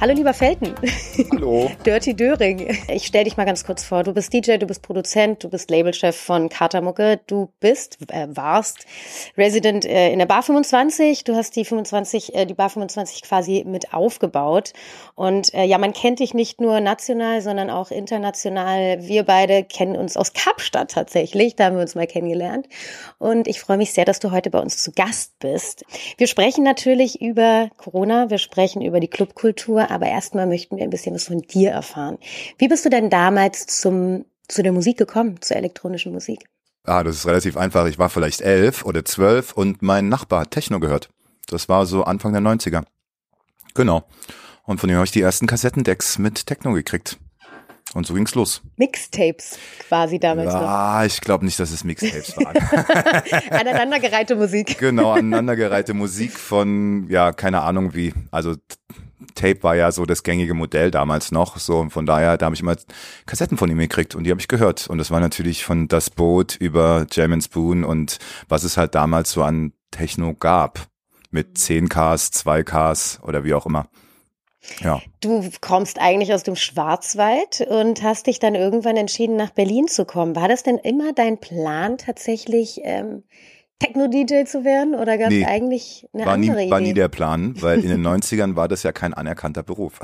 Hallo lieber Felten. Hallo. Dirty Döring. Ich stell dich mal ganz kurz vor. Du bist DJ, du bist Produzent, du bist Labelchef von Katermucke. Du bist, äh, warst Resident äh, in der Bar 25. Du hast die 25, äh, die Bar 25 quasi mit aufgebaut. Und äh, ja, man kennt dich nicht nur national, sondern auch international. Wir beide kennen uns aus Kapstadt tatsächlich. Da haben wir uns mal kennengelernt. Und ich freue mich sehr, dass du heute bei uns zu Gast bist. Wir sprechen natürlich über Corona. Wir sprechen über die Clubkultur aber erstmal möchten wir ein bisschen was von dir erfahren. Wie bist du denn damals zum, zu der Musik gekommen, zur elektronischen Musik? Ah, das ist relativ einfach. Ich war vielleicht elf oder zwölf und mein Nachbar hat Techno gehört. Das war so Anfang der 90er. Genau. Und von dem habe ich die ersten Kassettendecks mit Techno gekriegt. Und so ging's los. Mixtapes quasi damals ja, noch. Ah, ich glaube nicht, dass es Mixtapes waren. aneinandergereihte Musik. Genau, aneinandergereihte Musik von, ja, keine Ahnung wie. Also Tape war ja so das gängige Modell damals noch. So, und von daher, da habe ich immer Kassetten von ihm gekriegt und die habe ich gehört. Und das war natürlich von Das Boot über Jam Spoon und was es halt damals so an Techno gab. Mit 10Ks, 2Ks oder wie auch immer. Ja. Du kommst eigentlich aus dem Schwarzwald und hast dich dann irgendwann entschieden, nach Berlin zu kommen. War das denn immer dein Plan tatsächlich, ähm, Techno-DJ zu werden oder gab es nee, eigentlich eine war andere nie, Idee? War nie der Plan, weil in den 90ern war das ja kein anerkannter Beruf.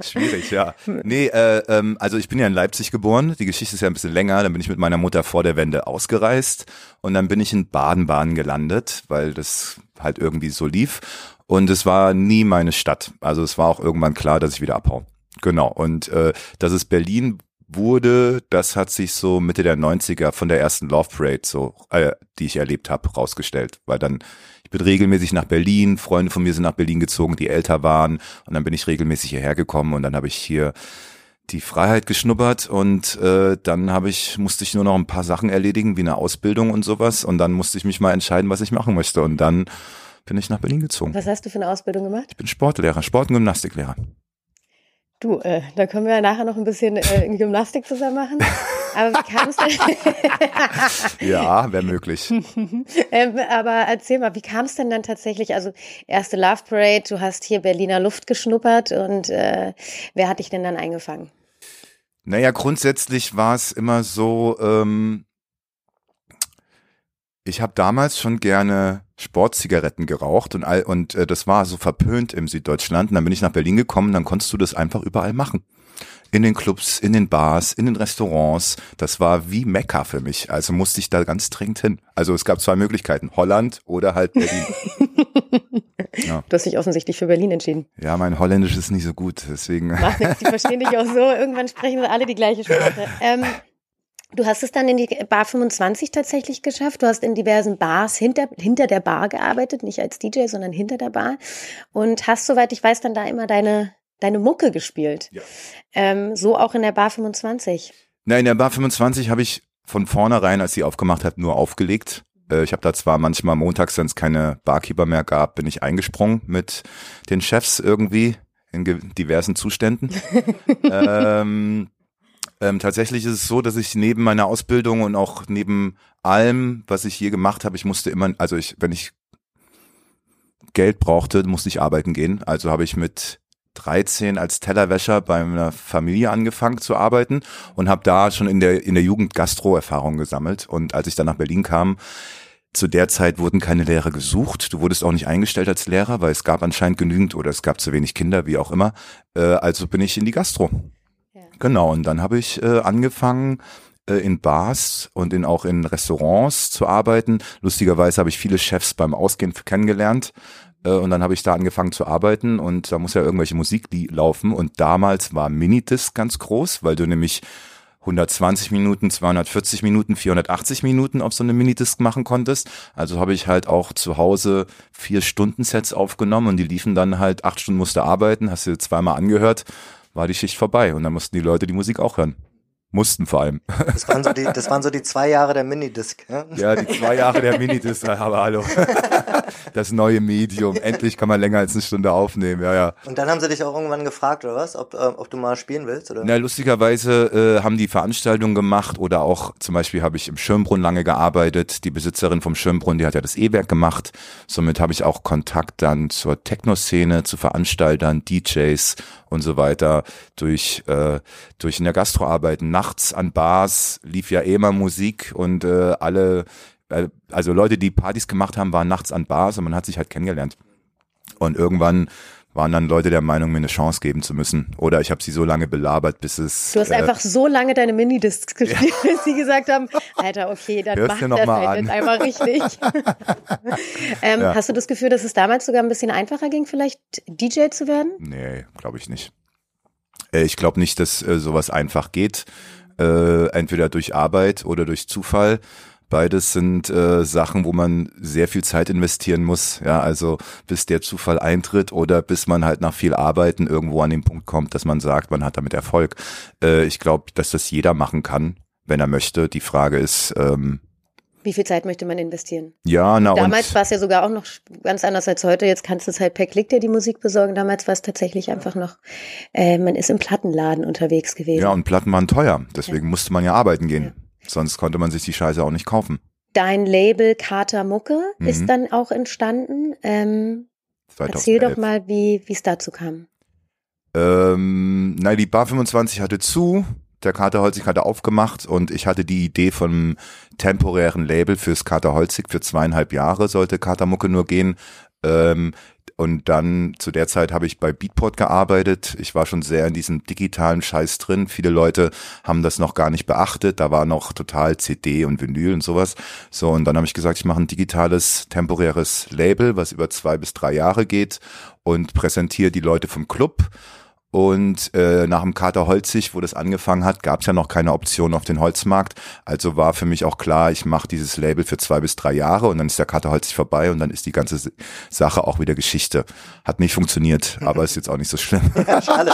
Schwierig, ja. Nee, äh, ähm, also ich bin ja in Leipzig geboren, die Geschichte ist ja ein bisschen länger, dann bin ich mit meiner Mutter vor der Wende ausgereist und dann bin ich in Baden-Baden gelandet, weil das halt irgendwie so lief und es war nie meine Stadt. Also es war auch irgendwann klar, dass ich wieder abhau. Genau. Und äh, dass es Berlin wurde, das hat sich so Mitte der 90er von der ersten Love Parade, so, äh, die ich erlebt habe, rausgestellt. Weil dann, ich bin regelmäßig nach Berlin, Freunde von mir sind nach Berlin gezogen, die älter waren, und dann bin ich regelmäßig hierher gekommen und dann habe ich hier die Freiheit geschnuppert und äh, dann habe ich musste ich nur noch ein paar Sachen erledigen wie eine Ausbildung und sowas und dann musste ich mich mal entscheiden was ich machen möchte und dann bin ich nach Berlin gezogen. Was hast du für eine Ausbildung gemacht? Ich bin Sportlehrer, Sport- und Gymnastiklehrer. Du, äh, da können wir nachher noch ein bisschen äh, Gymnastik zusammen machen. Aber wie kam es denn? ja, wäre möglich. ähm, aber erzähl mal, wie kam es denn dann tatsächlich? Also erste Love Parade, du hast hier Berliner Luft geschnuppert und äh, wer hat dich denn dann eingefangen? Naja, grundsätzlich war es immer so, ähm, ich habe damals schon gerne Sportzigaretten geraucht und all, und äh, das war so verpönt im Süddeutschland. Und dann bin ich nach Berlin gekommen, dann konntest du das einfach überall machen. In den Clubs, in den Bars, in den Restaurants. Das war wie Mekka für mich. Also musste ich da ganz dringend hin. Also es gab zwei Möglichkeiten, Holland oder halt Berlin. ja. Du hast dich offensichtlich für Berlin entschieden. Ja, mein Holländisch ist nicht so gut, deswegen. Macht nichts, die verstehen dich auch so. Irgendwann sprechen sie alle die gleiche Sprache. Ähm, Du hast es dann in die Bar 25 tatsächlich geschafft. Du hast in diversen Bars hinter, hinter der Bar gearbeitet, nicht als DJ, sondern hinter der Bar. Und hast, soweit ich weiß, dann da immer deine, deine Mucke gespielt. Ja. Ähm, so auch in der Bar 25. Na, in der Bar 25 habe ich von vornherein, als sie aufgemacht hat, nur aufgelegt. Äh, ich habe da zwar manchmal montags, wenn es keine Barkeeper mehr gab, bin ich eingesprungen mit den Chefs irgendwie in diversen Zuständen. ähm, ähm, tatsächlich ist es so, dass ich neben meiner Ausbildung und auch neben allem, was ich je gemacht habe, ich musste immer, also ich, wenn ich Geld brauchte, musste ich arbeiten gehen. Also habe ich mit 13 als Tellerwäscher bei einer Familie angefangen zu arbeiten und habe da schon in der in der Jugend Gastro-Erfahrung gesammelt. Und als ich dann nach Berlin kam, zu der Zeit wurden keine Lehrer gesucht. Du wurdest auch nicht eingestellt als Lehrer, weil es gab anscheinend genügend oder es gab zu wenig Kinder, wie auch immer. Äh, also bin ich in die Gastro. Genau, und dann habe ich äh, angefangen, äh, in Bars und in, auch in Restaurants zu arbeiten. Lustigerweise habe ich viele Chefs beim Ausgehen kennengelernt. Äh, und dann habe ich da angefangen zu arbeiten und da muss ja irgendwelche Musik laufen. Und damals war Minidisc ganz groß, weil du nämlich 120 Minuten, 240 Minuten, 480 Minuten auf so eine Minidisc machen konntest. Also habe ich halt auch zu Hause vier Stunden Sets aufgenommen und die liefen dann halt acht Stunden musste arbeiten, hast du zweimal angehört, war die Schicht vorbei und dann mussten die Leute die Musik auch hören. Mussten vor allem. Das waren so die, das waren so die zwei Jahre der Minidisc. Ja, ja die zwei Jahre der Minidisc, aber hallo. Das neue Medium. Endlich kann man länger als eine Stunde aufnehmen, ja, ja. Und dann haben sie dich auch irgendwann gefragt, oder was? Ob, äh, ob du mal spielen willst, oder? Na, lustigerweise äh, haben die Veranstaltungen gemacht oder auch zum Beispiel habe ich im Schirmbrunn lange gearbeitet. Die Besitzerin vom Schirmbrunn, die hat ja das E-Werk gemacht. Somit habe ich auch Kontakt dann zur Techno-Szene, zu Veranstaltern, DJs und so weiter durch äh, durch in der Gastro arbeiten. Nachts an Bars lief ja eh immer Musik und äh, alle also Leute, die Partys gemacht haben, waren nachts an Bars und man hat sich halt kennengelernt. Und irgendwann waren dann Leute der Meinung, mir eine Chance geben zu müssen. Oder ich habe sie so lange belabert, bis es. Du hast äh, einfach so lange deine Minidiscs gespielt, ja. bis sie gesagt haben, Alter, okay, dann Hörst macht das halt jetzt einmal richtig. ähm, ja. Hast du das Gefühl, dass es damals sogar ein bisschen einfacher ging, vielleicht DJ zu werden? Nee, glaube ich nicht. Äh, ich glaube nicht, dass äh, sowas einfach geht. Äh, entweder durch Arbeit oder durch Zufall. Beides sind äh, Sachen, wo man sehr viel Zeit investieren muss. Ja, also bis der Zufall eintritt oder bis man halt nach viel Arbeiten irgendwo an den Punkt kommt, dass man sagt, man hat damit Erfolg. Äh, ich glaube, dass das jeder machen kann, wenn er möchte. Die Frage ist, ähm, wie viel Zeit möchte man investieren? Ja, na Damals war es ja sogar auch noch ganz anders als heute. Jetzt kannst du es halt per Klick dir die Musik besorgen. Damals war es tatsächlich einfach noch, äh, man ist im Plattenladen unterwegs gewesen. Ja, und Platten waren teuer. Deswegen ja. musste man ja arbeiten gehen. Ja. Sonst konnte man sich die Scheiße auch nicht kaufen. Dein Label Kater Mucke mhm. ist dann auch entstanden. Ähm, erzähl doch mal, wie es dazu kam. Ähm, na, die Bar 25 hatte zu, der Kater Holzig hatte aufgemacht und ich hatte die Idee von einem temporären Label fürs Kater Holzig. Für zweieinhalb Jahre sollte Kater Mucke nur gehen. Ähm, und dann zu der Zeit habe ich bei Beatport gearbeitet. Ich war schon sehr in diesem digitalen Scheiß drin. Viele Leute haben das noch gar nicht beachtet. Da war noch total CD und Vinyl und sowas. So, und dann habe ich gesagt, ich mache ein digitales, temporäres Label, was über zwei bis drei Jahre geht und präsentiere die Leute vom Club und äh, nach dem Kater Holzig, wo das angefangen hat, gab es ja noch keine Option auf den Holzmarkt. Also war für mich auch klar, ich mache dieses Label für zwei bis drei Jahre und dann ist der Kater Holzig vorbei und dann ist die ganze Sache auch wieder Geschichte. Hat nicht funktioniert, aber ist jetzt auch nicht so schlimm. Ja, schade.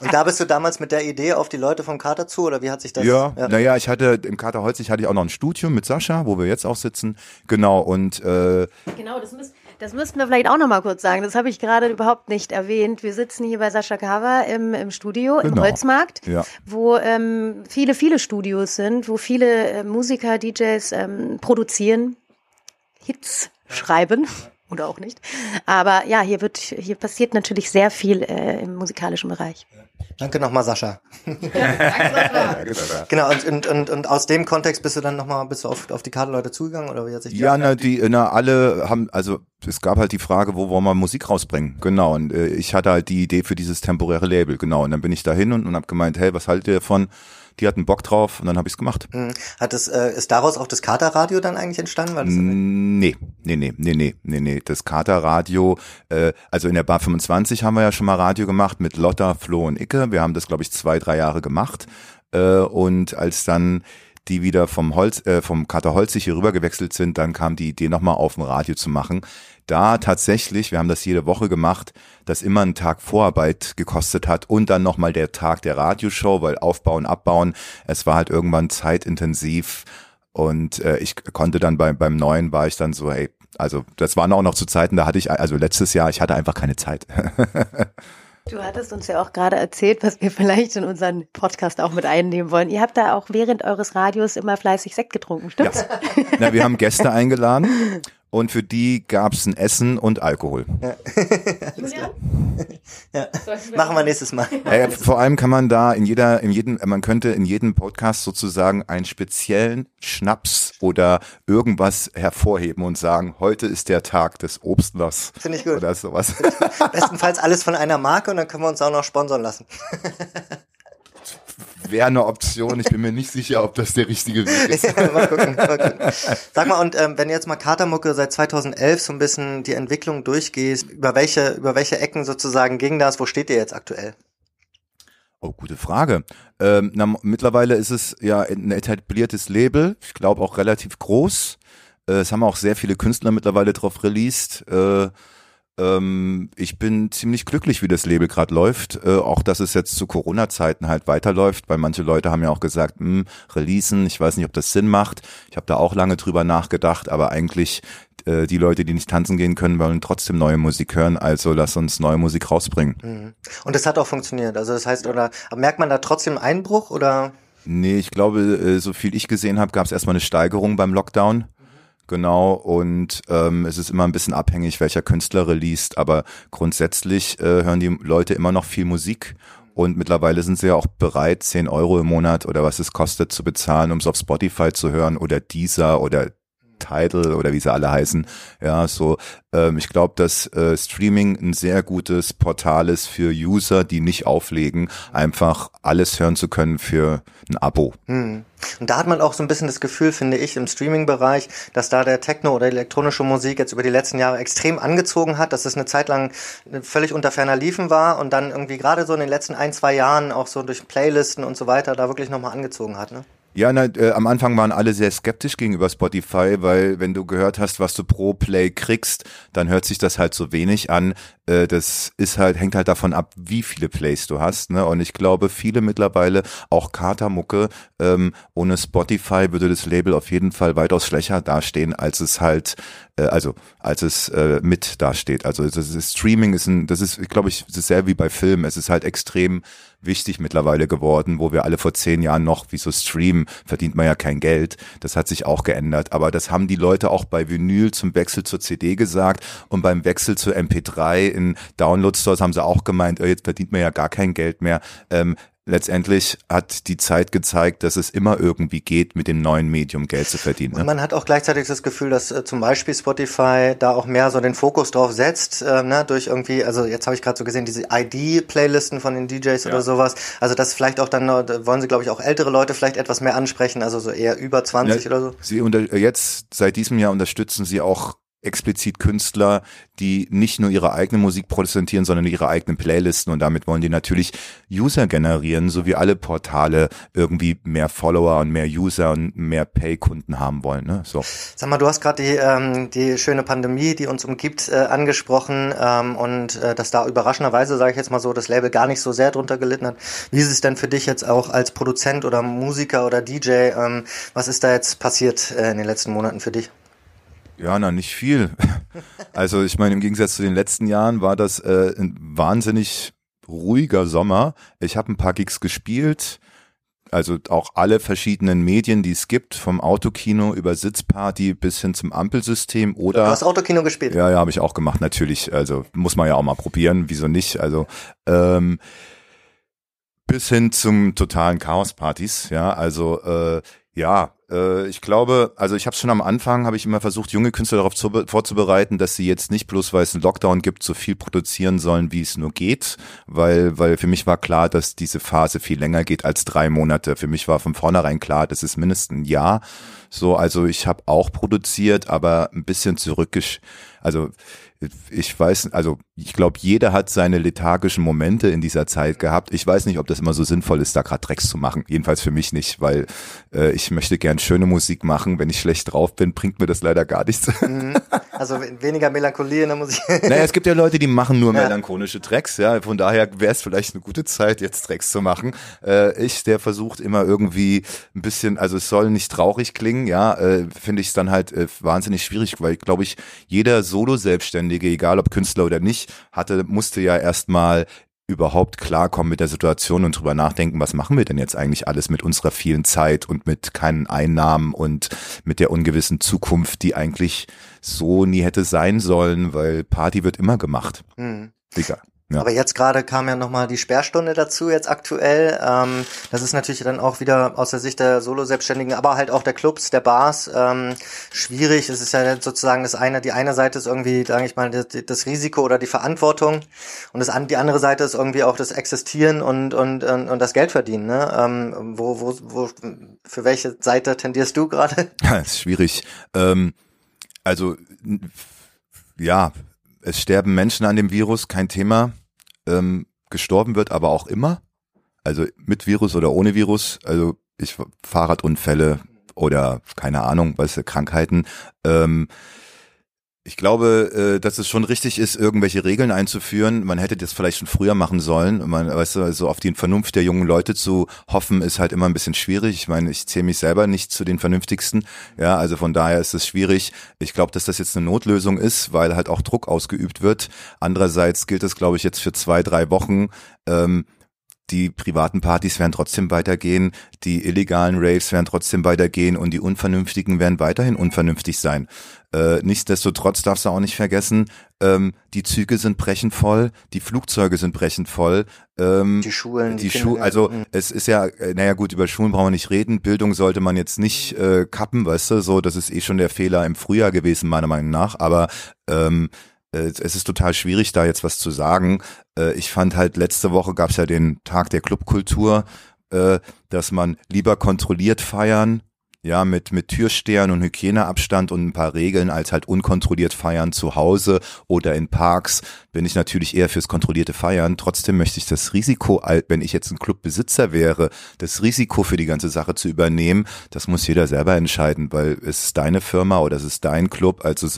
Und da bist du damals mit der Idee auf die Leute vom Kater zu oder wie hat sich das? Ja, ja. naja, ich hatte im Kater Holzig hatte ich auch noch ein Studium mit Sascha, wo wir jetzt auch sitzen. Genau und äh, genau, das müssen das müssten wir vielleicht auch noch mal kurz sagen. Das habe ich gerade überhaupt nicht erwähnt. Wir sitzen hier bei Sascha Kava im, im Studio, genau. im Holzmarkt, ja. wo ähm, viele, viele Studios sind, wo viele äh, Musiker, DJs ähm, produzieren, Hits schreiben oder auch nicht. Aber ja, hier wird, hier passiert natürlich sehr viel äh, im musikalischen Bereich. Danke nochmal, Sascha. genau, und, und, und, und aus dem Kontext bist du dann nochmal, bist du auf, auf die Kaderleute zugegangen oder wie hat sich die Ja, na, die, na, alle haben, also es gab halt die Frage, wo wollen wir Musik rausbringen? Genau, und äh, ich hatte halt die Idee für dieses temporäre Label, genau, und dann bin ich dahin und, und habe gemeint, hey, was haltet ihr davon? Die hatten Bock drauf und dann habe ich es gemacht. Mhm. Hat es, äh, ist daraus auch das Katerradio dann eigentlich entstanden? Weil das nee, nee, nee, nee, nee, nee, nee. Das Katerradio, äh, also in der Bar 25 haben wir ja schon mal Radio gemacht mit Lotta, Flo und Icke. Wir haben das, glaube ich, zwei, drei Jahre gemacht. Äh, und als dann die wieder vom Holz, äh, vom Kater Holzig hier rüber gewechselt sind, dann kam die Idee nochmal auf dem Radio zu machen da tatsächlich, wir haben das jede Woche gemacht, das immer einen Tag Vorarbeit gekostet hat und dann nochmal der Tag der Radioshow, weil aufbauen, abbauen, es war halt irgendwann zeitintensiv und äh, ich konnte dann beim, beim neuen war ich dann so, hey, also das waren auch noch zu Zeiten, da hatte ich, also letztes Jahr, ich hatte einfach keine Zeit. Du hattest uns ja auch gerade erzählt, was wir vielleicht in unseren Podcast auch mit einnehmen wollen. Ihr habt da auch während eures Radios immer fleißig Sekt getrunken, stimmt's? Ja. Na, wir haben Gäste eingeladen und für die gab es ein Essen und Alkohol. Ja. ja. Machen wir nächstes Mal. Äh, vor allem kann man da in jeder, in jedem, man könnte in jedem Podcast sozusagen einen speziellen Schnaps oder irgendwas hervorheben und sagen, heute ist der Tag des Obstlers. Finde ich gut. Oder sowas. Bestenfalls alles von einer Marke und dann können wir uns auch noch sponsern lassen wäre eine Option. Ich bin mir nicht sicher, ob das der richtige Weg ist. mal gucken, mal gucken. Sag mal, und ähm, wenn jetzt mal Katermucke seit 2011 so ein bisschen die Entwicklung durchgehst, über welche, über welche Ecken sozusagen ging das? Wo steht ihr jetzt aktuell? Oh, gute Frage. Ähm, na, mittlerweile ist es ja ein etabliertes Label, ich glaube auch relativ groß. Äh, es haben auch sehr viele Künstler mittlerweile drauf released. Äh, ähm, ich bin ziemlich glücklich, wie das Label gerade läuft. Äh, auch, dass es jetzt zu Corona-Zeiten halt weiterläuft, weil manche Leute haben ja auch gesagt, hm, releasen, ich weiß nicht, ob das Sinn macht. Ich habe da auch lange drüber nachgedacht, aber eigentlich äh, die Leute, die nicht tanzen gehen können, wollen trotzdem neue Musik hören. Also lass uns neue Musik rausbringen. Mhm. Und das hat auch funktioniert. Also das heißt, oder merkt man da trotzdem Einbruch oder? Nee, ich glaube, äh, so viel ich gesehen habe, gab es erstmal eine Steigerung beim Lockdown. Genau, und ähm, es ist immer ein bisschen abhängig, welcher Künstler released, aber grundsätzlich äh, hören die Leute immer noch viel Musik und mittlerweile sind sie ja auch bereit, 10 Euro im Monat oder was es kostet zu bezahlen, um es auf Spotify zu hören oder Deezer oder Tidal oder wie sie alle heißen. Ja, so ähm, ich glaube, dass äh, Streaming ein sehr gutes Portal ist für User, die nicht auflegen, einfach alles hören zu können für ein Abo. Hm. Und da hat man auch so ein bisschen das Gefühl, finde ich, im Streaming-Bereich, dass da der Techno oder elektronische Musik jetzt über die letzten Jahre extrem angezogen hat, dass es eine Zeit lang völlig unter ferner Liefen war und dann irgendwie gerade so in den letzten ein, zwei Jahren auch so durch Playlisten und so weiter da wirklich nochmal angezogen hat. Ne? Ja, na, äh, am Anfang waren alle sehr skeptisch gegenüber Spotify, weil wenn du gehört hast, was du pro Play kriegst, dann hört sich das halt so wenig an. Äh, das ist halt, hängt halt davon ab, wie viele Plays du hast. Ne? Und ich glaube, viele mittlerweile, auch Katermucke, ähm, ohne Spotify würde das Label auf jeden Fall weitaus schwächer dastehen, als es halt, äh, also als es äh, mit dasteht. Also das ist, Streaming ist ein, das ist, glaube ich, das ist sehr wie bei Filmen. Es ist halt extrem wichtig mittlerweile geworden, wo wir alle vor zehn Jahren noch, wie so Stream, verdient man ja kein Geld. Das hat sich auch geändert. Aber das haben die Leute auch bei Vinyl zum Wechsel zur CD gesagt und beim Wechsel zur MP3 in Download-Stores haben sie auch gemeint, oh, jetzt verdient man ja gar kein Geld mehr. Ähm, letztendlich hat die Zeit gezeigt, dass es immer irgendwie geht, mit dem neuen Medium Geld zu verdienen. Ne? Und man hat auch gleichzeitig das Gefühl, dass äh, zum Beispiel Spotify da auch mehr so den Fokus drauf setzt, äh, ne, durch irgendwie, also jetzt habe ich gerade so gesehen, diese ID-Playlisten von den DJs ja. oder sowas. Also das vielleicht auch dann, da wollen sie, glaube ich, auch ältere Leute vielleicht etwas mehr ansprechen, also so eher über 20 ja, oder so. Sie unter, jetzt, seit diesem Jahr unterstützen sie auch explizit Künstler, die nicht nur ihre eigene Musik produzieren, sondern ihre eigenen Playlisten und damit wollen die natürlich User generieren, so wie alle Portale irgendwie mehr Follower und mehr User und mehr Pay-Kunden haben wollen. Ne? So. Sag mal, du hast gerade die, ähm, die schöne Pandemie, die uns umgibt, äh, angesprochen ähm, und äh, dass da überraschenderweise, sage ich jetzt mal so, das Label gar nicht so sehr drunter gelitten hat. Wie ist es denn für dich jetzt auch als Produzent oder Musiker oder DJ? Ähm, was ist da jetzt passiert äh, in den letzten Monaten für dich? Ja, na, nicht viel. Also ich meine, im Gegensatz zu den letzten Jahren war das äh, ein wahnsinnig ruhiger Sommer. Ich habe ein paar Gigs gespielt, also auch alle verschiedenen Medien, die es gibt, vom Autokino über Sitzparty bis hin zum Ampelsystem oder. Du hast Autokino gespielt? Ja, ja, habe ich auch gemacht, natürlich. Also muss man ja auch mal probieren, wieso nicht? Also ähm, bis hin zum totalen Chaospartys, ja, also äh, ja, äh, ich glaube, also ich habe schon am Anfang, habe ich immer versucht, junge Künstler darauf zu, vorzubereiten, dass sie jetzt nicht bloß, weil es einen Lockdown gibt, so viel produzieren sollen, wie es nur geht, weil, weil für mich war klar, dass diese Phase viel länger geht als drei Monate. Für mich war von vornherein klar, das ist mindestens ein Jahr. So, also ich habe auch produziert, aber ein bisschen zurückgesch, also ich weiß, also ich glaube, jeder hat seine lethargischen Momente in dieser Zeit gehabt. Ich weiß nicht, ob das immer so sinnvoll ist, da gerade Drecks zu machen. Jedenfalls für mich nicht, weil äh, ich möchte gern schöne Musik machen. Wenn ich schlecht drauf bin, bringt mir das leider gar nichts. Mhm. Also weniger Melancholie in der Musik. Naja, es gibt ja Leute, die machen nur ja. melancholische Tracks. Ja, von daher wäre es vielleicht eine gute Zeit, jetzt Tracks zu machen. Äh, ich, der versucht immer irgendwie ein bisschen, also es soll nicht traurig klingen. Ja, äh, finde ich es dann halt äh, wahnsinnig schwierig, weil glaube ich jeder Solo-Selbstständige, egal ob Künstler oder nicht hatte, musste ja erstmal überhaupt klarkommen mit der Situation und drüber nachdenken, was machen wir denn jetzt eigentlich alles mit unserer vielen Zeit und mit keinen Einnahmen und mit der ungewissen Zukunft, die eigentlich so nie hätte sein sollen, weil Party wird immer gemacht. Mhm. Egal. Ja. Aber jetzt gerade kam ja nochmal die Sperrstunde dazu, jetzt aktuell. Ähm, das ist natürlich dann auch wieder aus der Sicht der Solo-Selbstständigen, aber halt auch der Clubs, der Bars ähm, schwierig. Es ist ja sozusagen das eine, die eine Seite ist irgendwie, sage ich mal, das, das, Risiko oder die Verantwortung und das, die andere Seite ist irgendwie auch das Existieren und, und, und, und das Geld verdienen. Ne? Ähm, wo, wo, wo, für welche Seite tendierst du gerade? Ja, ist schwierig. Ähm, also ja, es sterben Menschen an dem Virus, kein Thema. Ähm, gestorben wird aber auch immer. Also mit Virus oder ohne Virus, also ich Fahrradunfälle oder keine Ahnung, was Krankheiten. Ähm, ich glaube, äh, dass es schon richtig ist, irgendwelche Regeln einzuführen. Man hätte das vielleicht schon früher machen sollen. Man, weißt du, also auf die Vernunft der jungen Leute zu hoffen, ist halt immer ein bisschen schwierig. Ich meine, ich zähle mich selber nicht zu den Vernünftigsten. Ja, also von daher ist es schwierig. Ich glaube, dass das jetzt eine Notlösung ist, weil halt auch Druck ausgeübt wird. Andererseits gilt es, glaube ich, jetzt für zwei, drei Wochen. Ähm, die privaten Partys werden trotzdem weitergehen, die illegalen Raves werden trotzdem weitergehen und die Unvernünftigen werden weiterhin unvernünftig sein. Äh, nichtsdestotrotz darfst du auch nicht vergessen, ähm, die Züge sind brechend voll, die Flugzeuge sind brechend voll. Ähm, die Schulen. Die, Schulen, also mhm. es ist ja, äh, naja gut, über Schulen brauchen wir nicht reden. Bildung sollte man jetzt nicht äh, kappen, weißt du, so, das ist eh schon der Fehler im Frühjahr gewesen, meiner Meinung nach. Aber ähm, äh, es ist total schwierig, da jetzt was zu sagen. Äh, ich fand halt, letzte Woche gab es ja den Tag der Clubkultur, äh, dass man lieber kontrolliert feiern ja, mit, mit Türstern und Hygieneabstand und ein paar Regeln als halt unkontrolliert feiern zu Hause oder in Parks bin ich natürlich eher fürs kontrollierte Feiern. Trotzdem möchte ich das Risiko, wenn ich jetzt ein Clubbesitzer wäre, das Risiko für die ganze Sache zu übernehmen, das muss jeder selber entscheiden, weil es ist deine Firma oder es ist dein Club. Also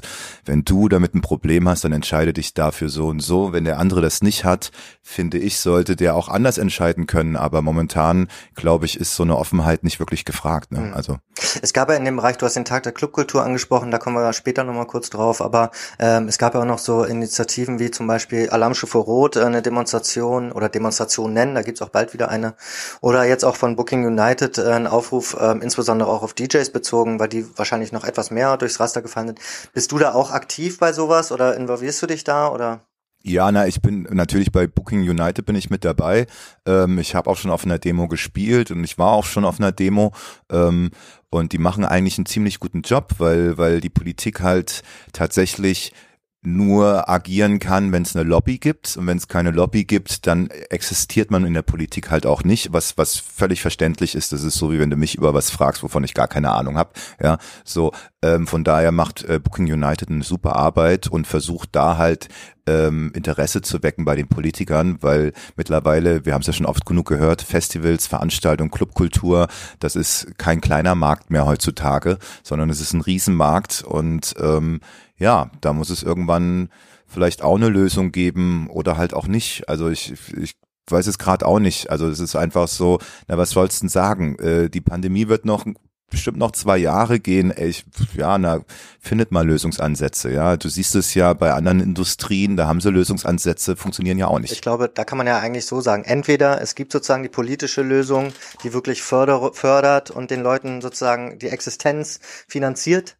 wenn du damit ein Problem hast, dann entscheide dich dafür so und so. Wenn der andere das nicht hat, finde ich, sollte der auch anders entscheiden können. Aber momentan, glaube ich, ist so eine Offenheit nicht wirklich gefragt. Ne? Hm. Also es gab ja in dem Bereich, du hast den Tag der Clubkultur angesprochen, da kommen wir später nochmal kurz drauf, aber ähm, es gab ja auch noch so Initiativen wie zum Beispiel Alarmstufe Rot, äh, eine Demonstration oder Demonstration nennen, da gibt's auch bald wieder eine. Oder jetzt auch von Booking United äh, ein Aufruf, äh, insbesondere auch auf DJs bezogen, weil die wahrscheinlich noch etwas mehr durchs Raster gefallen sind. Bist du da auch aktiv bei sowas oder involvierst du dich da oder? Ja, na, ich bin natürlich bei Booking United bin ich mit dabei. Ähm, ich habe auch schon auf einer Demo gespielt und ich war auch schon auf einer Demo. Ähm, und die machen eigentlich einen ziemlich guten Job, weil, weil die Politik halt tatsächlich nur agieren kann, wenn es eine Lobby gibt. Und wenn es keine Lobby gibt, dann existiert man in der Politik halt auch nicht, was, was völlig verständlich ist. Das ist so, wie wenn du mich über was fragst, wovon ich gar keine Ahnung habe. Ja, so, ähm, von daher macht äh, Booking United eine super Arbeit und versucht da halt ähm, Interesse zu wecken bei den Politikern, weil mittlerweile, wir haben es ja schon oft genug gehört, Festivals, Veranstaltungen, Clubkultur, das ist kein kleiner Markt mehr heutzutage, sondern es ist ein Riesenmarkt und ähm, ja, da muss es irgendwann vielleicht auch eine Lösung geben oder halt auch nicht. Also ich, ich weiß es gerade auch nicht. Also es ist einfach so, na was sollst du denn sagen? Äh, die Pandemie wird noch bestimmt noch zwei Jahre gehen. Ich, ja, na, findet mal Lösungsansätze. Ja, du siehst es ja bei anderen Industrien, da haben sie Lösungsansätze, funktionieren ja auch nicht. Ich glaube, da kann man ja eigentlich so sagen. Entweder es gibt sozusagen die politische Lösung, die wirklich förder, fördert und den Leuten sozusagen die Existenz finanziert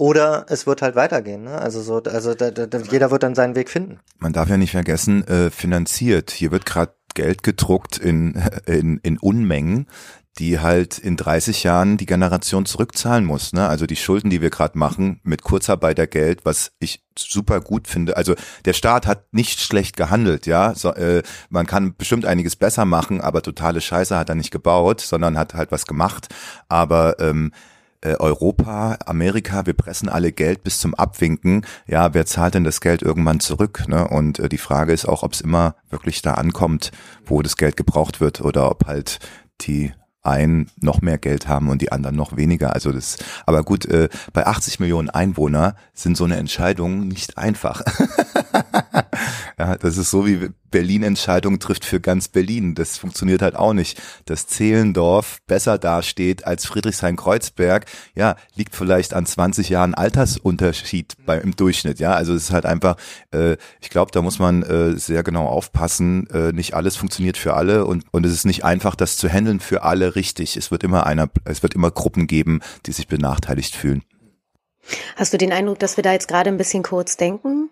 oder es wird halt weitergehen. Ne? Also so, also da, da, jeder wird dann seinen Weg finden. Man darf ja nicht vergessen, äh, finanziert. Hier wird gerade Geld gedruckt in, in, in Unmengen die halt in 30 Jahren die Generation zurückzahlen muss. Ne? Also die Schulden, die wir gerade machen mit Kurzarbeitergeld, was ich super gut finde. Also der Staat hat nicht schlecht gehandelt, ja. So, äh, man kann bestimmt einiges besser machen, aber totale Scheiße hat er nicht gebaut, sondern hat halt was gemacht. Aber ähm, äh, Europa, Amerika, wir pressen alle Geld bis zum Abwinken. Ja, wer zahlt denn das Geld irgendwann zurück? Ne? Und äh, die Frage ist auch, ob es immer wirklich da ankommt, wo das Geld gebraucht wird oder ob halt die einen noch mehr Geld haben und die anderen noch weniger. Also das, aber gut, äh, bei 80 Millionen Einwohner sind so eine Entscheidung nicht einfach. ja, das ist so wie Berlin Entscheidung trifft für ganz Berlin. Das funktioniert halt auch nicht. Dass Zehlendorf besser dasteht als Friedrichshain-Kreuzberg, ja, liegt vielleicht an 20 Jahren Altersunterschied bei, im Durchschnitt. Ja, also es ist halt einfach, äh, ich glaube, da muss man äh, sehr genau aufpassen. Äh, nicht alles funktioniert für alle und, und es ist nicht einfach, das zu handeln für alle richtig. Es wird immer einer, es wird immer Gruppen geben, die sich benachteiligt fühlen. Hast du den Eindruck, dass wir da jetzt gerade ein bisschen kurz denken?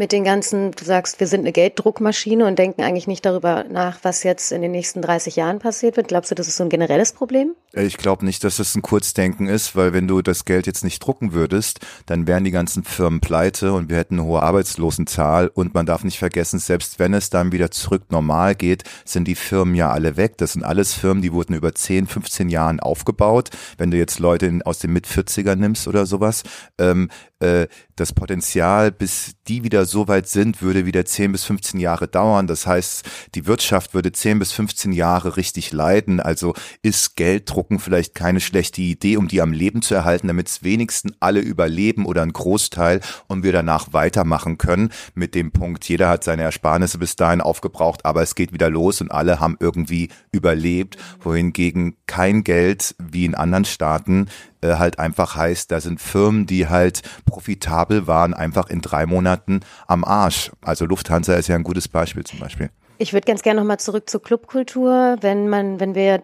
Mit den ganzen, du sagst, wir sind eine Gelddruckmaschine und denken eigentlich nicht darüber nach, was jetzt in den nächsten 30 Jahren passiert wird. Glaubst du, das ist so ein generelles Problem? Äh, ich glaube nicht, dass das ein Kurzdenken ist, weil wenn du das Geld jetzt nicht drucken würdest, dann wären die ganzen Firmen pleite und wir hätten eine hohe Arbeitslosenzahl und man darf nicht vergessen, selbst wenn es dann wieder zurück normal geht, sind die Firmen ja alle weg. Das sind alles Firmen, die wurden über 10, 15 Jahren aufgebaut. Wenn du jetzt Leute aus den Mit-40er nimmst oder sowas, ähm, äh, das Potenzial, bis die wieder so weit sind, würde wieder 10 bis 15 Jahre dauern. Das heißt, die Wirtschaft würde 10 bis 15 Jahre richtig leiden. Also ist Gelddrucken vielleicht keine schlechte Idee, um die am Leben zu erhalten, damit es wenigstens alle überleben oder ein Großteil und wir danach weitermachen können mit dem Punkt, jeder hat seine Ersparnisse bis dahin aufgebraucht, aber es geht wieder los und alle haben irgendwie überlebt, wohingegen kein Geld wie in anderen Staaten äh, halt einfach heißt, da sind Firmen, die halt profitabel waren, einfach in drei Monaten am Arsch. Also Lufthansa ist ja ein gutes Beispiel zum Beispiel. Ich würde ganz gerne nochmal zurück zur Clubkultur. Wenn man, wenn wir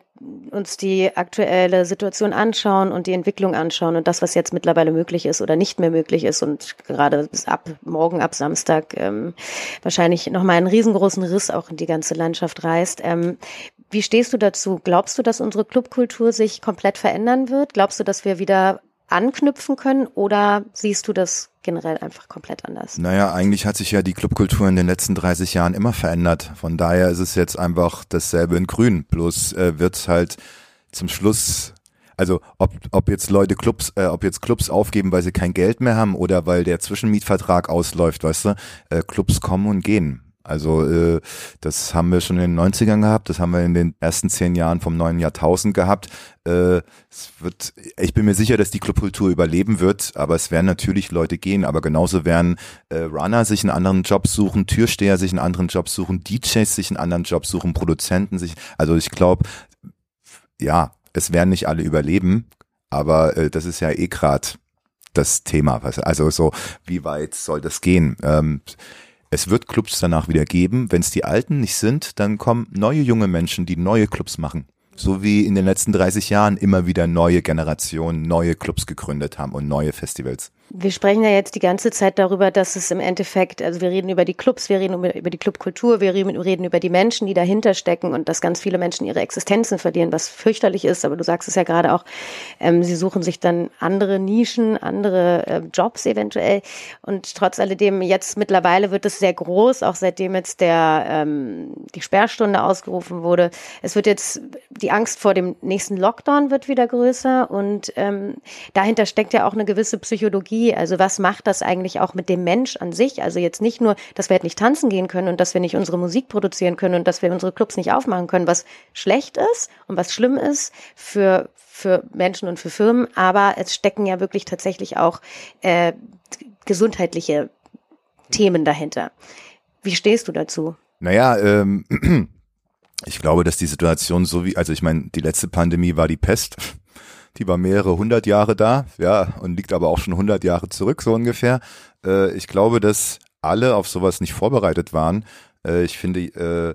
uns die aktuelle Situation anschauen und die Entwicklung anschauen und das, was jetzt mittlerweile möglich ist oder nicht mehr möglich ist und gerade ab morgen, ab Samstag ähm, wahrscheinlich nochmal einen riesengroßen Riss auch in die ganze Landschaft reißt. Ähm, wie stehst du dazu? Glaubst du, dass unsere Clubkultur sich komplett verändern wird? Glaubst du, dass wir wieder anknüpfen können oder siehst du das generell einfach komplett anders? Naja, eigentlich hat sich ja die Clubkultur in den letzten 30 Jahren immer verändert. Von daher ist es jetzt einfach dasselbe in Grün. Bloß äh, wird halt zum Schluss also ob, ob jetzt Leute Clubs, äh, ob jetzt Clubs aufgeben, weil sie kein Geld mehr haben oder weil der Zwischenmietvertrag ausläuft, weißt du, äh, Clubs kommen und gehen. Also äh, das haben wir schon in den 90ern gehabt, das haben wir in den ersten zehn Jahren vom neuen Jahrtausend gehabt. Äh, es wird, ich bin mir sicher, dass die Clubkultur überleben wird, aber es werden natürlich Leute gehen, aber genauso werden äh, Runner sich einen anderen Job suchen, Türsteher sich einen anderen Job suchen, DJs sich einen anderen Job suchen, Produzenten sich. Also ich glaube, ja, es werden nicht alle überleben, aber äh, das ist ja eh grad das Thema. Also so, wie weit soll das gehen? Ähm, es wird Clubs danach wieder geben. Wenn es die alten nicht sind, dann kommen neue junge Menschen, die neue Clubs machen. So wie in den letzten 30 Jahren immer wieder neue Generationen neue Clubs gegründet haben und neue Festivals. Wir sprechen ja jetzt die ganze Zeit darüber, dass es im Endeffekt, also wir reden über die Clubs, wir reden über die Clubkultur, wir reden über die Menschen, die dahinter stecken und dass ganz viele Menschen ihre Existenzen verlieren, was fürchterlich ist. Aber du sagst es ja gerade auch, ähm, sie suchen sich dann andere Nischen, andere äh, Jobs eventuell. Und trotz alledem, jetzt mittlerweile wird es sehr groß, auch seitdem jetzt der ähm, die Sperrstunde ausgerufen wurde. Es wird jetzt, die Angst vor dem nächsten Lockdown wird wieder größer und ähm, dahinter steckt ja auch eine gewisse Psychologie Psychologie, also was macht das eigentlich auch mit dem Mensch an sich? Also jetzt nicht nur, dass wir halt nicht tanzen gehen können und dass wir nicht unsere Musik produzieren können und dass wir unsere Clubs nicht aufmachen können, was schlecht ist und was schlimm ist für für Menschen und für Firmen, aber es stecken ja wirklich tatsächlich auch äh, gesundheitliche Themen dahinter. Wie stehst du dazu? Naja, ähm, ich glaube, dass die Situation so wie, also ich meine, die letzte Pandemie war die Pest die war mehrere hundert Jahre da, ja, und liegt aber auch schon hundert Jahre zurück, so ungefähr. Äh, ich glaube, dass alle auf sowas nicht vorbereitet waren. Äh, ich finde, äh,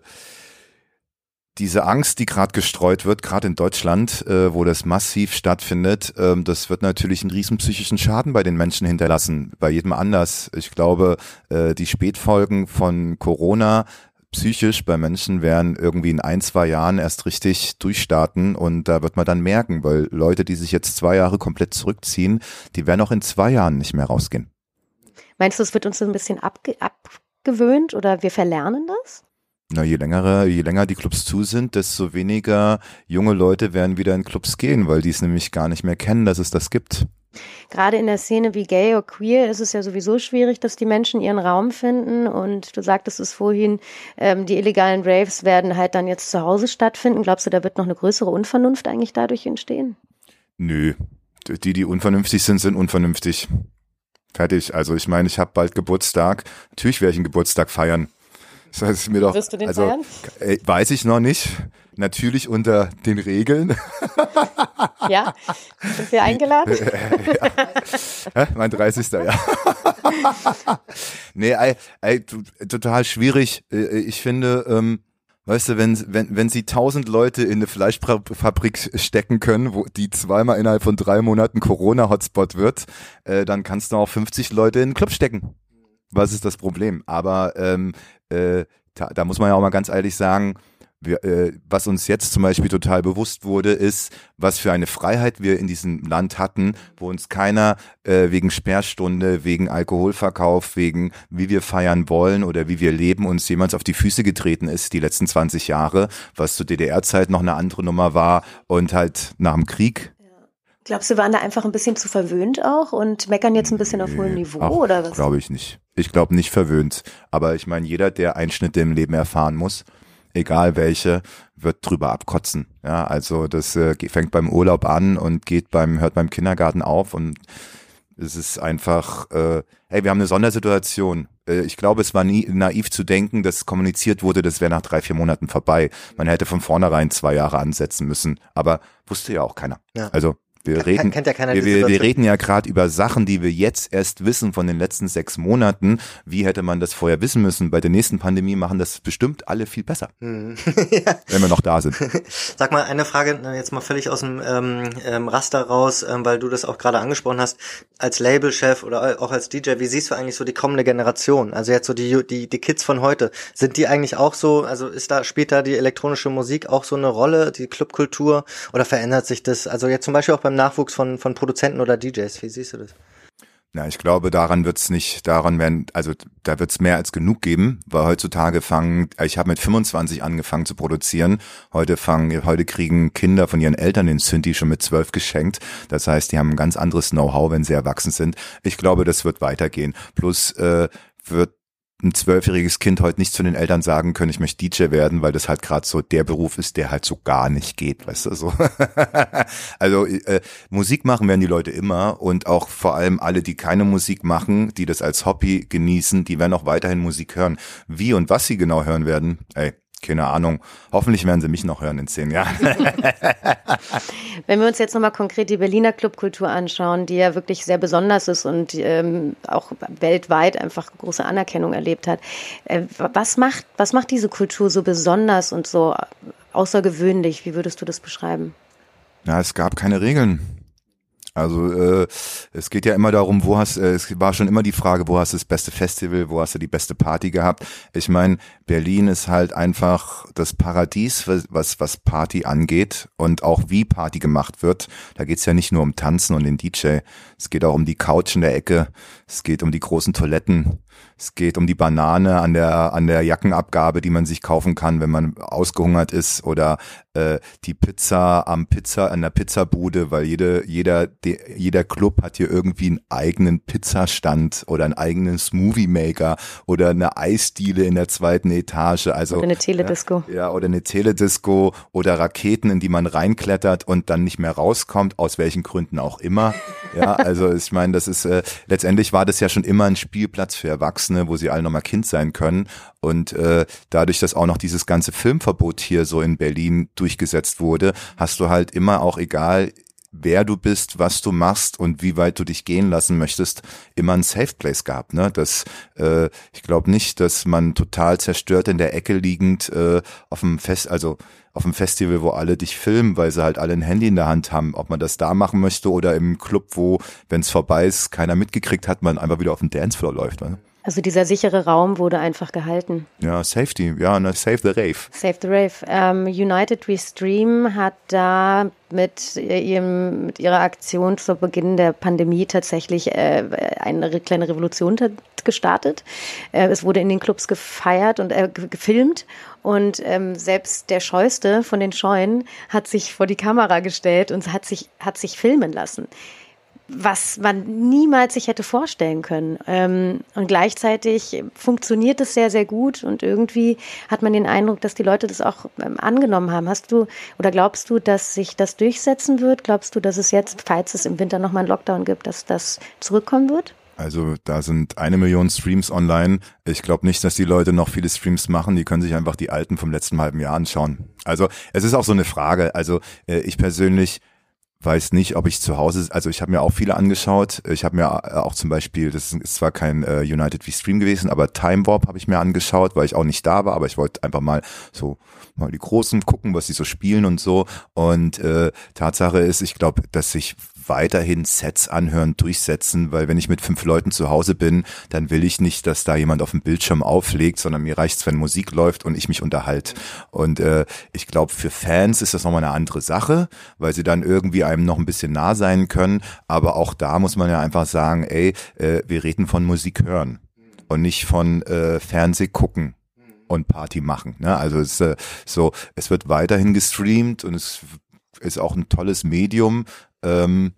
diese Angst, die gerade gestreut wird, gerade in Deutschland, äh, wo das massiv stattfindet, ähm, das wird natürlich einen riesen psychischen Schaden bei den Menschen hinterlassen, bei jedem anders. Ich glaube, äh, die Spätfolgen von Corona psychisch bei Menschen werden irgendwie in ein, zwei Jahren erst richtig durchstarten und da wird man dann merken, weil Leute, die sich jetzt zwei Jahre komplett zurückziehen, die werden auch in zwei Jahren nicht mehr rausgehen. Meinst du, es wird uns so ein bisschen abge abgewöhnt oder wir verlernen das? Na, je länger, je länger die Clubs zu sind, desto weniger junge Leute werden wieder in Clubs gehen, weil die es nämlich gar nicht mehr kennen, dass es das gibt. Gerade in der Szene wie gay oder queer ist es ja sowieso schwierig, dass die Menschen ihren Raum finden. Und du sagtest es vorhin, ähm, die illegalen Raves werden halt dann jetzt zu Hause stattfinden. Glaubst du, da wird noch eine größere Unvernunft eigentlich dadurch entstehen? Nö. Die, die unvernünftig sind, sind unvernünftig. Fertig. Also ich meine, ich habe bald Geburtstag. Natürlich werde ich einen Geburtstag feiern. Das heißt mir doch, Wirst du den also, feiern? Äh, weiß ich noch nicht. Natürlich unter den Regeln. Ja, sind wir eingeladen? ja. Mein 30. ja. nee, ey, ey, total schwierig. Äh, ich finde, ähm, weißt du, wenn, wenn, wenn sie tausend Leute in eine Fleischfabrik stecken können, wo die zweimal innerhalb von drei Monaten Corona-Hotspot wird, äh, dann kannst du auch 50 Leute in den Club stecken. Was ist das Problem? Aber ähm, äh, da, da muss man ja auch mal ganz ehrlich sagen, wir, äh, was uns jetzt zum Beispiel total bewusst wurde, ist, was für eine Freiheit wir in diesem Land hatten, wo uns keiner äh, wegen Sperrstunde, wegen Alkoholverkauf, wegen wie wir feiern wollen oder wie wir leben, uns jemals auf die Füße getreten ist, die letzten 20 Jahre, was zur DDR-Zeit noch eine andere Nummer war und halt nach dem Krieg Glaubst du, waren da einfach ein bisschen zu verwöhnt auch und meckern jetzt ein bisschen auf hohem Niveau Ach, oder was? Glaube ich nicht. Ich glaube nicht verwöhnt. Aber ich meine, jeder, der Einschnitte im Leben erfahren muss, egal welche, wird drüber abkotzen. Ja, also das äh, fängt beim Urlaub an und geht beim, hört beim Kindergarten auf und es ist einfach, äh, hey, wir haben eine Sondersituation. Äh, ich glaube, es war nie naiv zu denken, dass kommuniziert wurde, das wäre nach drei, vier Monaten vorbei. Man hätte von vornherein zwei Jahre ansetzen müssen. Aber wusste ja auch keiner. Ja. Also wir reden, kennt ja wir, wir, wir reden ja gerade über Sachen, die wir jetzt erst wissen von den letzten sechs Monaten. Wie hätte man das vorher wissen müssen? Bei der nächsten Pandemie machen das bestimmt alle viel besser, hm. ja. wenn wir noch da sind. Sag mal eine Frage jetzt mal völlig aus dem ähm, ähm, Raster raus, ähm, weil du das auch gerade angesprochen hast. Als Labelchef oder auch als DJ, wie siehst du eigentlich so die kommende Generation? Also jetzt so die die die Kids von heute, sind die eigentlich auch so? Also ist da spielt da die elektronische Musik auch so eine Rolle, die Clubkultur oder verändert sich das? Also jetzt zum Beispiel auch beim Nachwuchs von, von Produzenten oder DJs? Wie siehst du das? Na, ich glaube, daran wird's nicht, daran werden, also da wird's mehr als genug geben, weil heutzutage fangen, ich habe mit 25 angefangen zu produzieren. Heute fangen, heute kriegen Kinder von ihren Eltern den Synthi schon mit 12 geschenkt. Das heißt, die haben ein ganz anderes Know-how, wenn sie erwachsen sind. Ich glaube, das wird weitergehen. Plus äh, wird ein zwölfjähriges Kind heute nicht zu den Eltern sagen können, ich möchte DJ werden, weil das halt gerade so der Beruf ist, der halt so gar nicht geht, weißt du so. also äh, Musik machen werden die Leute immer und auch vor allem alle, die keine Musik machen, die das als Hobby genießen, die werden auch weiterhin Musik hören. Wie und was sie genau hören werden, ey, keine Ahnung. Hoffentlich werden sie mich noch hören in zehn Jahren. Wenn wir uns jetzt nochmal konkret die Berliner Clubkultur anschauen, die ja wirklich sehr besonders ist und ähm, auch weltweit einfach große Anerkennung erlebt hat. Äh, was macht, was macht diese Kultur so besonders und so außergewöhnlich? Wie würdest du das beschreiben? Ja, es gab keine Regeln. Also äh, es geht ja immer darum, wo hast, äh, es war schon immer die Frage, wo hast du das beste Festival, wo hast du die beste Party gehabt. Ich meine, Berlin ist halt einfach das Paradies, was, was Party angeht und auch wie Party gemacht wird. Da geht's ja nicht nur um Tanzen und den DJ, es geht auch um die Couch in der Ecke, es geht um die großen Toiletten, es geht um die Banane an der, an der Jackenabgabe, die man sich kaufen kann, wenn man ausgehungert ist oder äh, die Pizza am Pizza, an der Pizzabude, weil jede, jeder, de, jeder Club hat hier irgendwie einen eigenen Pizzastand oder einen eigenen Smoothie Maker oder eine Eisdiele in der zweiten Etage. Also, oder eine Teledisco. Ja, ja, oder eine Teledisco oder Raketen, in die man reinklettert und dann nicht mehr rauskommt, aus welchen Gründen auch immer. Ja, also ich meine, das ist, äh, letztendlich war das ja schon immer ein Spielplatz für Erwachsene Erwachsene, wo sie alle nochmal Kind sein können. Und äh, dadurch, dass auch noch dieses ganze Filmverbot hier so in Berlin durchgesetzt wurde, hast du halt immer auch egal, wer du bist, was du machst und wie weit du dich gehen lassen möchtest, immer ein Safe Place gehabt. Ne? Das, äh, ich glaube nicht, dass man total zerstört in der Ecke liegend äh, auf dem Fest, also auf dem Festival, wo alle dich filmen, weil sie halt alle ein Handy in der Hand haben, ob man das da machen möchte oder im Club, wo, wenn es vorbei ist, keiner mitgekriegt hat, man einfach wieder auf den Dancefloor läuft. Ne? Also dieser sichere Raum wurde einfach gehalten. Ja, Safety, ja, ne, Save the Rave. Save the Rave. Ähm, United We Stream hat da mit, ihrem, mit ihrer Aktion zu Beginn der Pandemie tatsächlich äh, eine kleine Revolution gestartet. Äh, es wurde in den Clubs gefeiert und äh, gefilmt und ähm, selbst der Scheuste von den Scheuen hat sich vor die Kamera gestellt und hat sich, hat sich filmen lassen was man niemals sich hätte vorstellen können. Ähm, und gleichzeitig funktioniert es sehr, sehr gut und irgendwie hat man den Eindruck, dass die Leute das auch ähm, angenommen haben. Hast du oder glaubst du, dass sich das durchsetzen wird? Glaubst du, dass es jetzt, falls es im Winter nochmal einen Lockdown gibt, dass das zurückkommen wird? Also da sind eine Million Streams online. Ich glaube nicht, dass die Leute noch viele Streams machen. Die können sich einfach die alten vom letzten halben Jahr anschauen. Also es ist auch so eine Frage. Also äh, ich persönlich weiß nicht, ob ich zu Hause, also ich habe mir auch viele angeschaut. Ich habe mir auch zum Beispiel, das ist zwar kein äh, United V Stream gewesen, aber Time Warp habe ich mir angeschaut, weil ich auch nicht da war, aber ich wollte einfach mal so mal die Großen gucken, was sie so spielen und so. Und äh, Tatsache ist, ich glaube, dass sich weiterhin Sets anhören, durchsetzen, weil wenn ich mit fünf Leuten zu Hause bin, dann will ich nicht, dass da jemand auf dem Bildschirm auflegt, sondern mir reicht's, wenn Musik läuft und ich mich unterhalte. Und äh, ich glaube, für Fans ist das nochmal eine andere Sache, weil sie dann irgendwie einem noch ein bisschen nah sein können. Aber auch da muss man ja einfach sagen, ey, äh, wir reden von Musik hören und nicht von äh, Fernseh gucken und Party machen. Ne? Also es ist äh, so, es wird weiterhin gestreamt und es ist auch ein tolles Medium, Ähm,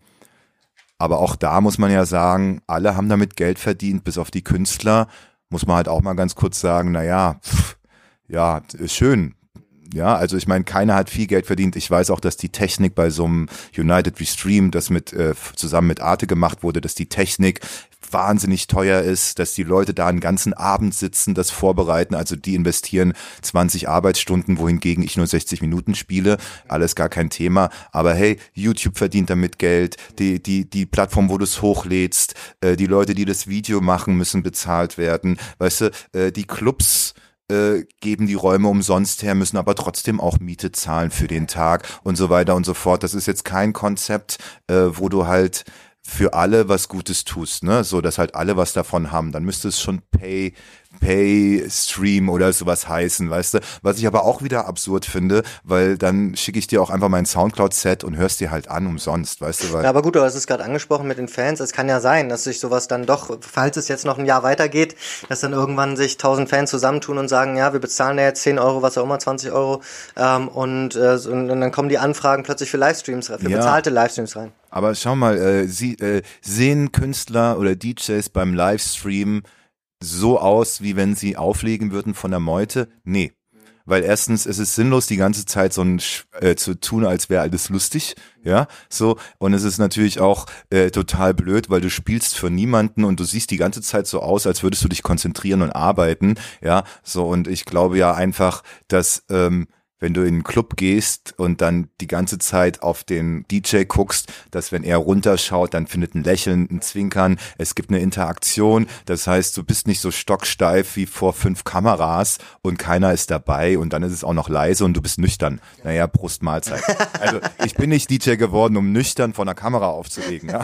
aber auch da muss man ja sagen, alle haben damit Geld verdient, bis auf die Künstler. Muss man halt auch mal ganz kurz sagen, na ja, pff, ja, ist schön. Ja, also ich meine, keiner hat viel Geld verdient. Ich weiß auch, dass die Technik bei so einem United Restream, das mit äh, zusammen mit Arte gemacht wurde, dass die Technik wahnsinnig teuer ist, dass die Leute da einen ganzen Abend sitzen, das vorbereiten. Also die investieren 20 Arbeitsstunden, wohingegen ich nur 60 Minuten spiele. Alles gar kein Thema. Aber hey, YouTube verdient damit Geld. Die, die, die Plattform, wo du es hochlädst, äh, die Leute, die das Video machen, müssen bezahlt werden. Weißt du, äh, die Clubs, äh, geben die Räume umsonst her, müssen aber trotzdem auch Miete zahlen für den Tag und so weiter und so fort. Das ist jetzt kein Konzept, äh, wo du halt für alle was Gutes tust, ne? So, dass halt alle was davon haben. Dann müsste es schon Pay, Pay Stream oder sowas heißen, weißt du? Was ich aber auch wieder absurd finde, weil dann schicke ich dir auch einfach mein Soundcloud-Set und hörst dir halt an umsonst, weißt du? Weil ja, aber gut, du hast es gerade angesprochen mit den Fans. Es kann ja sein, dass sich sowas dann doch, falls es jetzt noch ein Jahr weitergeht, dass dann irgendwann sich tausend Fans zusammentun und sagen, ja, wir bezahlen ja jetzt 10 Euro, was auch immer, 20 Euro. Ähm, und, äh, und dann kommen die Anfragen plötzlich für Livestreams, für ja. bezahlte Livestreams rein. Aber schau mal, äh, sie, äh, sehen Künstler oder DJs beim Livestream so aus, wie wenn sie auflegen würden von der Meute? Nee. Weil erstens es ist sinnlos, die ganze Zeit so ein äh, zu tun, als wäre alles lustig, ja, so. Und es ist natürlich auch äh, total blöd, weil du spielst für niemanden und du siehst die ganze Zeit so aus, als würdest du dich konzentrieren und arbeiten, ja, so. Und ich glaube ja einfach, dass ähm, wenn du in einen Club gehst und dann die ganze Zeit auf den DJ guckst, dass wenn er runterschaut, dann findet ein Lächeln, ein Zwinkern, es gibt eine Interaktion. Das heißt, du bist nicht so stocksteif wie vor fünf Kameras und keiner ist dabei und dann ist es auch noch leise und du bist nüchtern. Naja, Brust Mahlzeit. Also ich bin nicht DJ geworden, um nüchtern vor einer Kamera aufzulegen. Ja.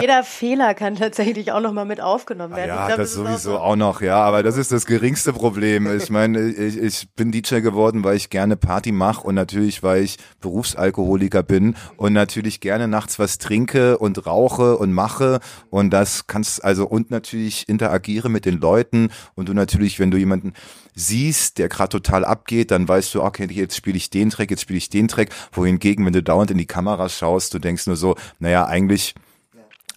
Jeder Fehler kann tatsächlich auch nochmal mit aufgenommen werden. Ja, glaub, das, das sowieso auch, so. auch, noch, ja, aber das ist das geringste Problem. Ich meine, ich, ich bin DJ geworden, weil ich gerne Party mache und natürlich, weil ich Berufsalkoholiker bin und natürlich gerne nachts was trinke und rauche und mache und das kannst also und natürlich interagiere mit den Leuten und du natürlich, wenn du jemanden siehst, der gerade total abgeht, dann weißt du, okay, jetzt spiele ich den Track, jetzt spiele ich den Track, wohingegen, wenn du dauernd in die Kamera schaust, du denkst nur so, naja, eigentlich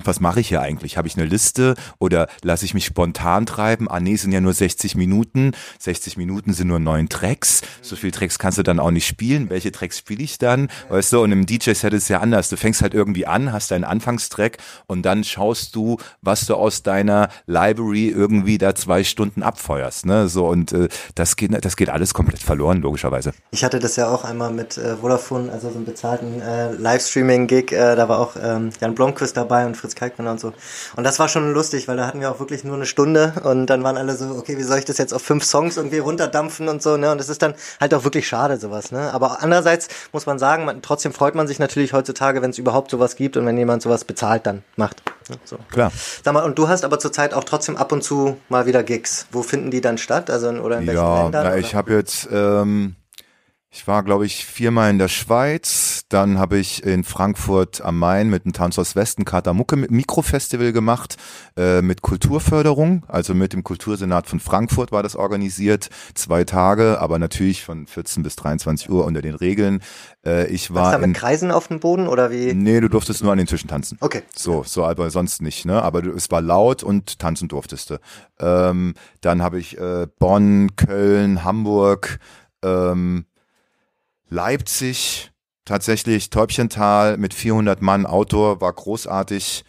was mache ich hier eigentlich? Habe ich eine Liste oder lasse ich mich spontan treiben? Ah nee, sind ja nur 60 Minuten. 60 Minuten sind nur neun Tracks. So viel Tracks kannst du dann auch nicht spielen. Welche Tracks spiele ich dann? Weißt du, und im DJ-Set ist es ja anders. Du fängst halt irgendwie an, hast deinen Anfangstrack und dann schaust du, was du aus deiner Library irgendwie da zwei Stunden abfeuerst. Ne? So und äh, das geht, das geht alles komplett verloren, logischerweise. Ich hatte das ja auch einmal mit äh, Vodafone, also so einem bezahlten äh, Livestreaming-Gig. Äh, da war auch ähm, Jan Blomqvist dabei und Fritz Fritz Kalkbrenner und so. Und das war schon lustig, weil da hatten wir auch wirklich nur eine Stunde und dann waren alle so, okay, wie soll ich das jetzt auf fünf Songs irgendwie runterdampfen und so, ne? Und das ist dann halt auch wirklich schade, sowas, ne? Aber andererseits muss man sagen, man, trotzdem freut man sich natürlich heutzutage, wenn es überhaupt sowas gibt und wenn jemand sowas bezahlt dann macht. Ne? So. Klar. Sag mal, und du hast aber zurzeit auch trotzdem ab und zu mal wieder Gigs. Wo finden die dann statt? Also in, oder in welchen ja, Ländern? Ja, ich habe jetzt ähm ich war, glaube ich, viermal in der Schweiz. Dann habe ich in Frankfurt am Main mit dem Tanz aus Westen Katamucke Mikrofestival gemacht äh, mit Kulturförderung. Also mit dem Kultursenat von Frankfurt war das organisiert. Zwei Tage, aber natürlich von 14 bis 23 Uhr unter den Regeln. Äh, ich war Was da mit Kreisen auf dem Boden oder wie? Nee, du durftest nur an den Tischen tanzen. Okay. So, so, aber sonst nicht. Ne? Aber du, es war laut und tanzen durftest du. Ähm, dann habe ich äh, Bonn, Köln, Hamburg. Ähm, Leipzig, tatsächlich Täubchental mit 400 Mann Outdoor war großartig.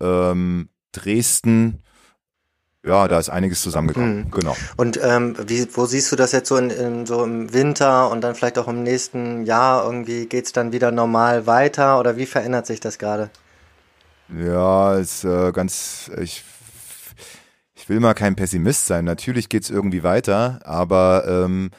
Ähm, Dresden, ja, da ist einiges zusammengekommen. Mhm. Genau. Und ähm, wie, wo siehst du das jetzt so in, in, so im Winter und dann vielleicht auch im nächsten Jahr irgendwie geht's dann wieder normal weiter oder wie verändert sich das gerade? Ja, ist äh, ganz ich ich will mal kein Pessimist sein. Natürlich geht's irgendwie weiter, aber ähm,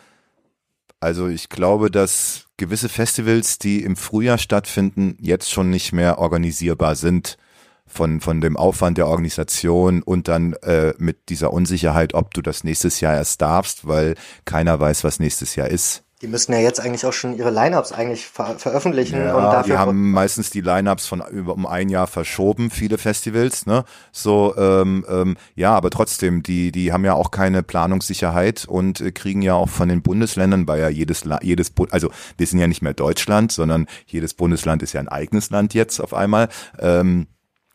also ich glaube, dass gewisse Festivals, die im Frühjahr stattfinden, jetzt schon nicht mehr organisierbar sind von, von dem Aufwand der Organisation und dann äh, mit dieser Unsicherheit, ob du das nächstes Jahr erst darfst, weil keiner weiß, was nächstes Jahr ist. Die müssten ja jetzt eigentlich auch schon ihre Lineups eigentlich ver veröffentlichen ja, und dafür. Die haben meistens die Lineups von über um ein Jahr verschoben, viele Festivals, ne? So, ähm, ähm, ja, aber trotzdem, die, die haben ja auch keine Planungssicherheit und äh, kriegen ja auch von den Bundesländern, weil ja jedes, jedes, also wir sind ja nicht mehr Deutschland, sondern jedes Bundesland ist ja ein eigenes Land jetzt auf einmal. Ähm,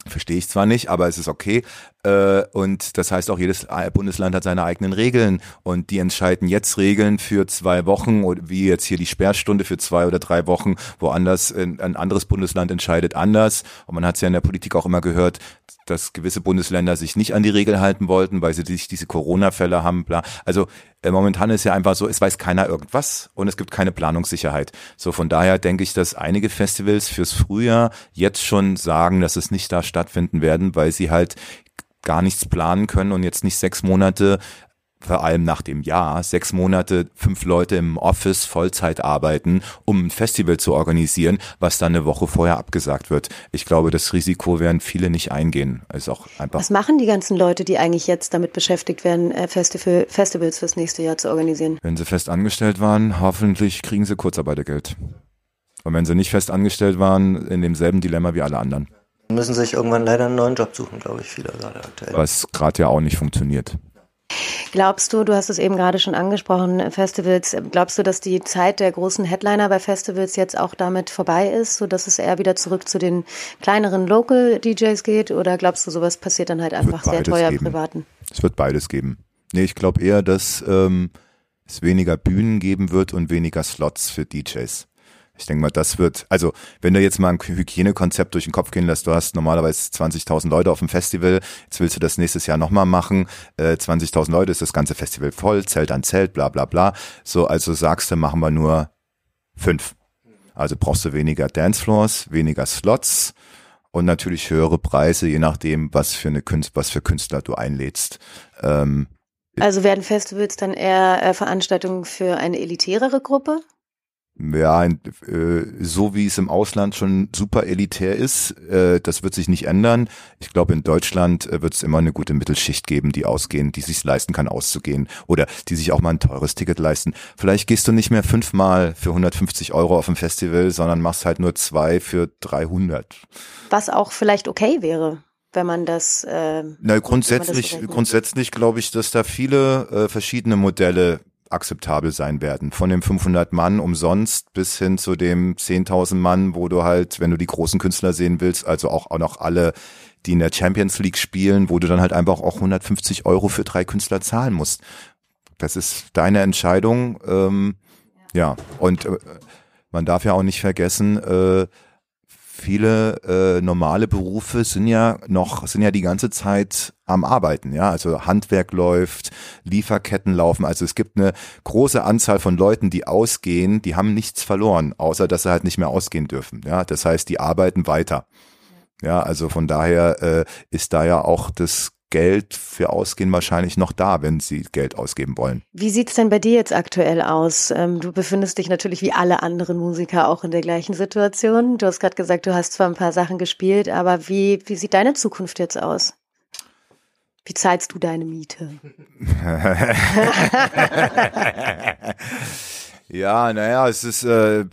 Verstehe ich zwar nicht, aber es ist okay. Äh, und das heißt auch, jedes Bundesland hat seine eigenen Regeln und die entscheiden jetzt Regeln für zwei Wochen oder wie jetzt hier die Sperrstunde für zwei oder drei Wochen. Woanders ein anderes Bundesland entscheidet anders. Und man hat es ja in der Politik auch immer gehört, dass gewisse Bundesländer sich nicht an die Regel halten wollten, weil sie sich diese Corona-Fälle haben. Also äh, momentan ist ja einfach so, es weiß keiner irgendwas und es gibt keine Planungssicherheit. So von daher denke ich, dass einige Festivals fürs Frühjahr jetzt schon sagen, dass es nicht da stattfinden werden, weil sie halt gar nichts planen können und jetzt nicht sechs Monate vor allem nach dem Jahr, sechs Monate, fünf Leute im Office Vollzeit arbeiten, um ein Festival zu organisieren, was dann eine Woche vorher abgesagt wird. Ich glaube, das Risiko werden viele nicht eingehen. Ist auch einfach. Was machen die ganzen Leute, die eigentlich jetzt damit beschäftigt werden, äh, Festival, Festivals fürs nächste Jahr zu organisieren? Wenn sie fest angestellt waren, hoffentlich kriegen sie Kurzarbeitergeld. Und wenn sie nicht fest angestellt waren, in demselben Dilemma wie alle anderen. Müssen sich irgendwann leider einen neuen Job suchen, glaube ich, viele gerade aktuell. Was gerade ja auch nicht funktioniert. Glaubst du, du hast es eben gerade schon angesprochen, Festivals, glaubst du, dass die Zeit der großen Headliner bei Festivals jetzt auch damit vorbei ist, so dass es eher wieder zurück zu den kleineren Local DJs geht oder glaubst du, sowas passiert dann halt einfach sehr teuer geben. privaten? Es wird beides geben. Nee, ich glaube eher, dass ähm, es weniger Bühnen geben wird und weniger Slots für DJs. Ich denke mal, das wird, also wenn du jetzt mal ein Hygienekonzept durch den Kopf gehen lässt, du hast normalerweise 20.000 Leute auf dem Festival, jetzt willst du das nächstes Jahr nochmal machen, äh, 20.000 Leute ist das ganze Festival voll, Zelt an Zelt, bla bla bla. So, also sagst du, machen wir nur fünf. Also brauchst du weniger Dancefloors, weniger Slots und natürlich höhere Preise, je nachdem, was für eine Künstler, was für Künstler du einlädst. Ähm, also werden Festivals dann eher äh, Veranstaltungen für eine elitärere Gruppe? Ja, äh, so wie es im Ausland schon super elitär ist, äh, das wird sich nicht ändern. Ich glaube, in Deutschland äh, wird es immer eine gute Mittelschicht geben, die ausgehen, die sich leisten kann, auszugehen oder die sich auch mal ein teures Ticket leisten. Vielleicht gehst du nicht mehr fünfmal für 150 Euro auf ein Festival, sondern machst halt nur zwei für 300. Was auch vielleicht okay wäre wenn man das. Äh, Na grundsätzlich, das grundsätzlich glaube ich, dass da viele äh, verschiedene Modelle akzeptabel sein werden. Von dem 500 Mann umsonst bis hin zu dem 10.000 Mann, wo du halt, wenn du die großen Künstler sehen willst, also auch, auch noch alle, die in der Champions League spielen, wo du dann halt einfach auch 150 Euro für drei Künstler zahlen musst. Das ist deine Entscheidung. Ähm, ja. ja, und äh, man darf ja auch nicht vergessen, äh, viele äh, normale Berufe sind ja noch, sind ja die ganze Zeit am Arbeiten, ja. Also Handwerk läuft, Lieferketten laufen. Also es gibt eine große Anzahl von Leuten, die ausgehen, die haben nichts verloren, außer dass sie halt nicht mehr ausgehen dürfen. Ja, das heißt, die arbeiten weiter. Ja, also von daher äh, ist da ja auch das Geld für Ausgehen wahrscheinlich noch da, wenn sie Geld ausgeben wollen. Wie sieht's denn bei dir jetzt aktuell aus? Ähm, du befindest dich natürlich wie alle anderen Musiker auch in der gleichen Situation. Du hast gerade gesagt, du hast zwar ein paar Sachen gespielt, aber wie, wie sieht deine Zukunft jetzt aus? Wie zahlst du deine Miete? ja, naja, es ist, äh,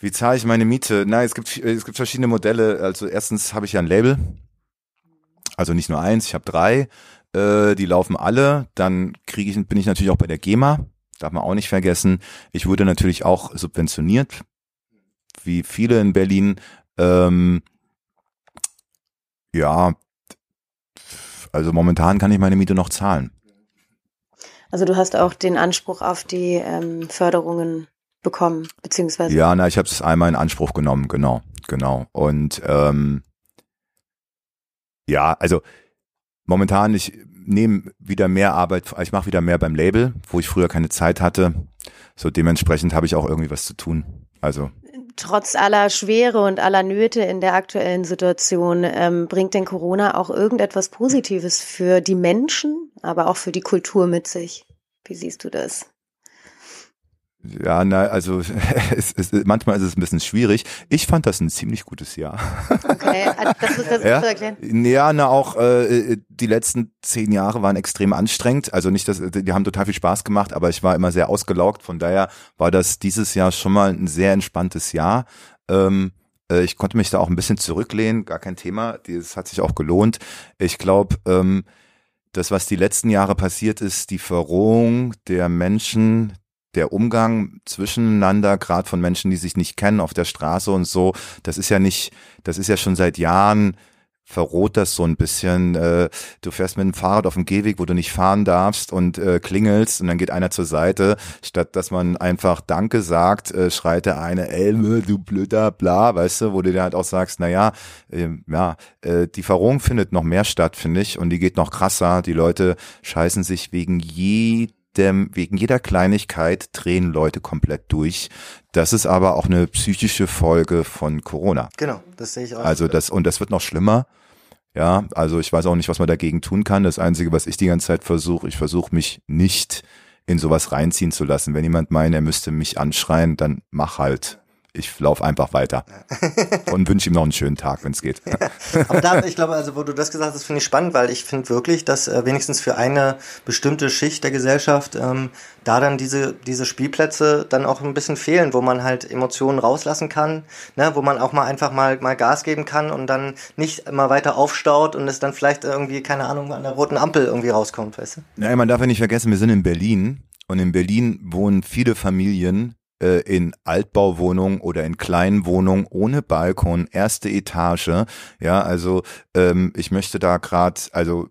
wie zahle ich meine Miete? Na, es gibt, es gibt verschiedene Modelle. Also erstens habe ich ja ein Label also nicht nur eins, ich habe drei. Äh, die laufen alle. Dann kriege ich, bin ich natürlich auch bei der GEMA. Darf man auch nicht vergessen. Ich wurde natürlich auch subventioniert, wie viele in Berlin. Ähm, ja, also momentan kann ich meine Miete noch zahlen. Also du hast auch den Anspruch auf die ähm, Förderungen bekommen, beziehungsweise. Ja, na, ich habe es einmal in Anspruch genommen, genau, genau. Und ähm, ja, also momentan, ich nehme wieder mehr Arbeit, ich mache wieder mehr beim Label, wo ich früher keine Zeit hatte. So dementsprechend habe ich auch irgendwie was zu tun. Also trotz aller Schwere und aller Nöte in der aktuellen Situation, ähm, bringt denn Corona auch irgendetwas Positives für die Menschen, aber auch für die Kultur mit sich? Wie siehst du das? Ja, na, also es, es, manchmal ist es ein bisschen schwierig. Ich fand das ein ziemlich gutes Jahr. Okay, also das ist das ja? zu erklären. Ja, na auch äh, die letzten zehn Jahre waren extrem anstrengend. Also nicht, dass die haben total viel Spaß gemacht, aber ich war immer sehr ausgelaugt. Von daher war das dieses Jahr schon mal ein sehr entspanntes Jahr. Ähm, äh, ich konnte mich da auch ein bisschen zurücklehnen, gar kein Thema. Das hat sich auch gelohnt. Ich glaube, ähm, das, was die letzten Jahre passiert ist, die Verrohung der Menschen, der Umgang zwischeneinander, gerade von Menschen, die sich nicht kennen auf der Straße und so, das ist ja nicht, das ist ja schon seit Jahren verroht das so ein bisschen. Äh, du fährst mit dem Fahrrad auf dem Gehweg, wo du nicht fahren darfst und äh, klingelst und dann geht einer zur Seite. Statt dass man einfach Danke sagt, äh, schreit der eine, Elme, du blöder, bla, weißt du, wo du dir halt auch sagst, na ja, äh, ja, äh, die Verrohung findet noch mehr statt, finde ich, und die geht noch krasser. Die Leute scheißen sich wegen jedem dem, wegen jeder Kleinigkeit drehen Leute komplett durch. Das ist aber auch eine psychische Folge von Corona. Genau, das sehe ich auch. Also das, und das wird noch schlimmer. Ja, also ich weiß auch nicht, was man dagegen tun kann. Das Einzige, was ich die ganze Zeit versuche, ich versuche mich nicht in sowas reinziehen zu lassen. Wenn jemand meint, er müsste mich anschreien, dann mach halt ich laufe einfach weiter und wünsche ihm noch einen schönen Tag, wenn es geht. Aber da, ich glaube, also wo du das gesagt hast, finde ich spannend, weil ich finde wirklich, dass äh, wenigstens für eine bestimmte Schicht der Gesellschaft ähm, da dann diese, diese Spielplätze dann auch ein bisschen fehlen, wo man halt Emotionen rauslassen kann, ne, wo man auch mal einfach mal, mal Gas geben kann und dann nicht immer weiter aufstaut und es dann vielleicht irgendwie, keine Ahnung, an der roten Ampel irgendwie rauskommt, weißt du? Ja, man darf ja nicht vergessen, wir sind in Berlin und in Berlin wohnen viele Familien, äh, in Altbauwohnungen oder in kleinen Wohnungen ohne Balkon, erste Etage. Ja, also ähm, ich möchte da gerade, also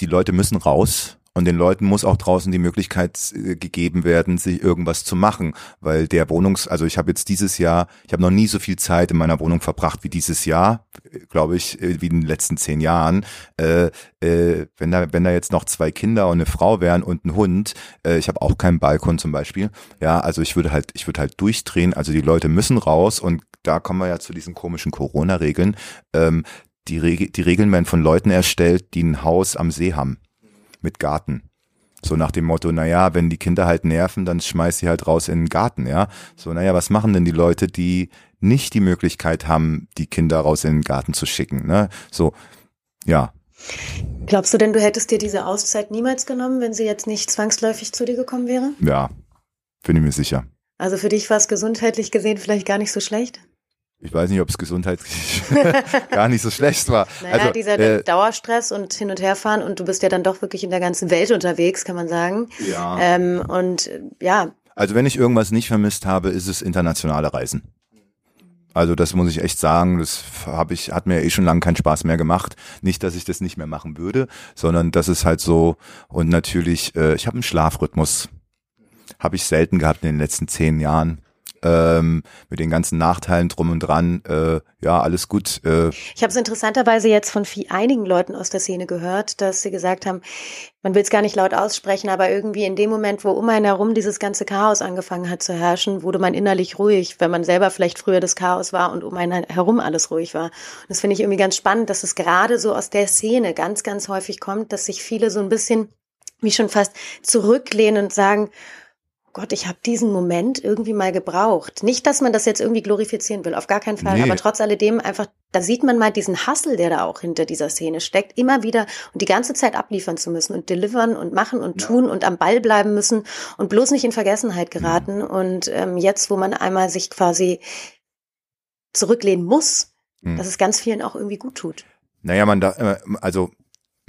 die Leute müssen raus und den Leuten muss auch draußen die Möglichkeit äh, gegeben werden, sich irgendwas zu machen, weil der Wohnungs, also ich habe jetzt dieses Jahr, ich habe noch nie so viel Zeit in meiner Wohnung verbracht wie dieses Jahr, glaube ich, äh, wie in den letzten zehn Jahren. Äh, äh, wenn da, wenn da jetzt noch zwei Kinder und eine Frau wären und ein Hund, äh, ich habe auch keinen Balkon zum Beispiel. Ja, also ich würde halt, ich würde halt durchdrehen. Also die Leute müssen raus und da kommen wir ja zu diesen komischen Corona-Regeln. Ähm, die, Reg die Regeln werden von Leuten erstellt, die ein Haus am See haben mit Garten. So nach dem Motto, naja, wenn die Kinder halt nerven, dann schmeiß sie halt raus in den Garten, ja. So, naja, was machen denn die Leute, die nicht die Möglichkeit haben, die Kinder raus in den Garten zu schicken, ne? So, ja. Glaubst du denn, du hättest dir diese Auszeit niemals genommen, wenn sie jetzt nicht zwangsläufig zu dir gekommen wäre? Ja, bin ich mir sicher. Also für dich war es gesundheitlich gesehen vielleicht gar nicht so schlecht? Ich weiß nicht, ob es gesundheitlich gar nicht so schlecht war. Naja, also, dieser äh, Dauerstress und hin und herfahren und du bist ja dann doch wirklich in der ganzen Welt unterwegs, kann man sagen. Ja. Ähm, und ja. Also wenn ich irgendwas nicht vermisst habe, ist es internationale Reisen. Also das muss ich echt sagen, das habe ich hat mir eh schon lange keinen Spaß mehr gemacht. Nicht, dass ich das nicht mehr machen würde, sondern das ist halt so und natürlich, äh, ich habe einen Schlafrhythmus, habe ich selten gehabt in den letzten zehn Jahren ähm, mit den ganzen Nachteilen drum und dran. Äh, ja, alles gut. Äh. Ich habe es interessanterweise jetzt von viel, einigen Leuten aus der Szene gehört, dass sie gesagt haben, man will es gar nicht laut aussprechen, aber irgendwie in dem Moment, wo um einen herum dieses ganze Chaos angefangen hat zu herrschen, wurde man innerlich ruhig, wenn man selber vielleicht früher das Chaos war und um einen herum alles ruhig war. Und das finde ich irgendwie ganz spannend, dass es gerade so aus der Szene ganz, ganz häufig kommt, dass sich viele so ein bisschen wie schon fast zurücklehnen und sagen, Gott, ich habe diesen Moment irgendwie mal gebraucht. Nicht, dass man das jetzt irgendwie glorifizieren will, auf gar keinen Fall, nee. aber trotz alledem einfach, da sieht man mal diesen Hassel, der da auch hinter dieser Szene steckt, immer wieder und die ganze Zeit abliefern zu müssen und delivern und machen und ja. tun und am Ball bleiben müssen und bloß nicht in Vergessenheit geraten. Mhm. Und ähm, jetzt, wo man einmal sich quasi zurücklehnen muss, mhm. dass es ganz vielen auch irgendwie gut tut. Naja, man da, äh, also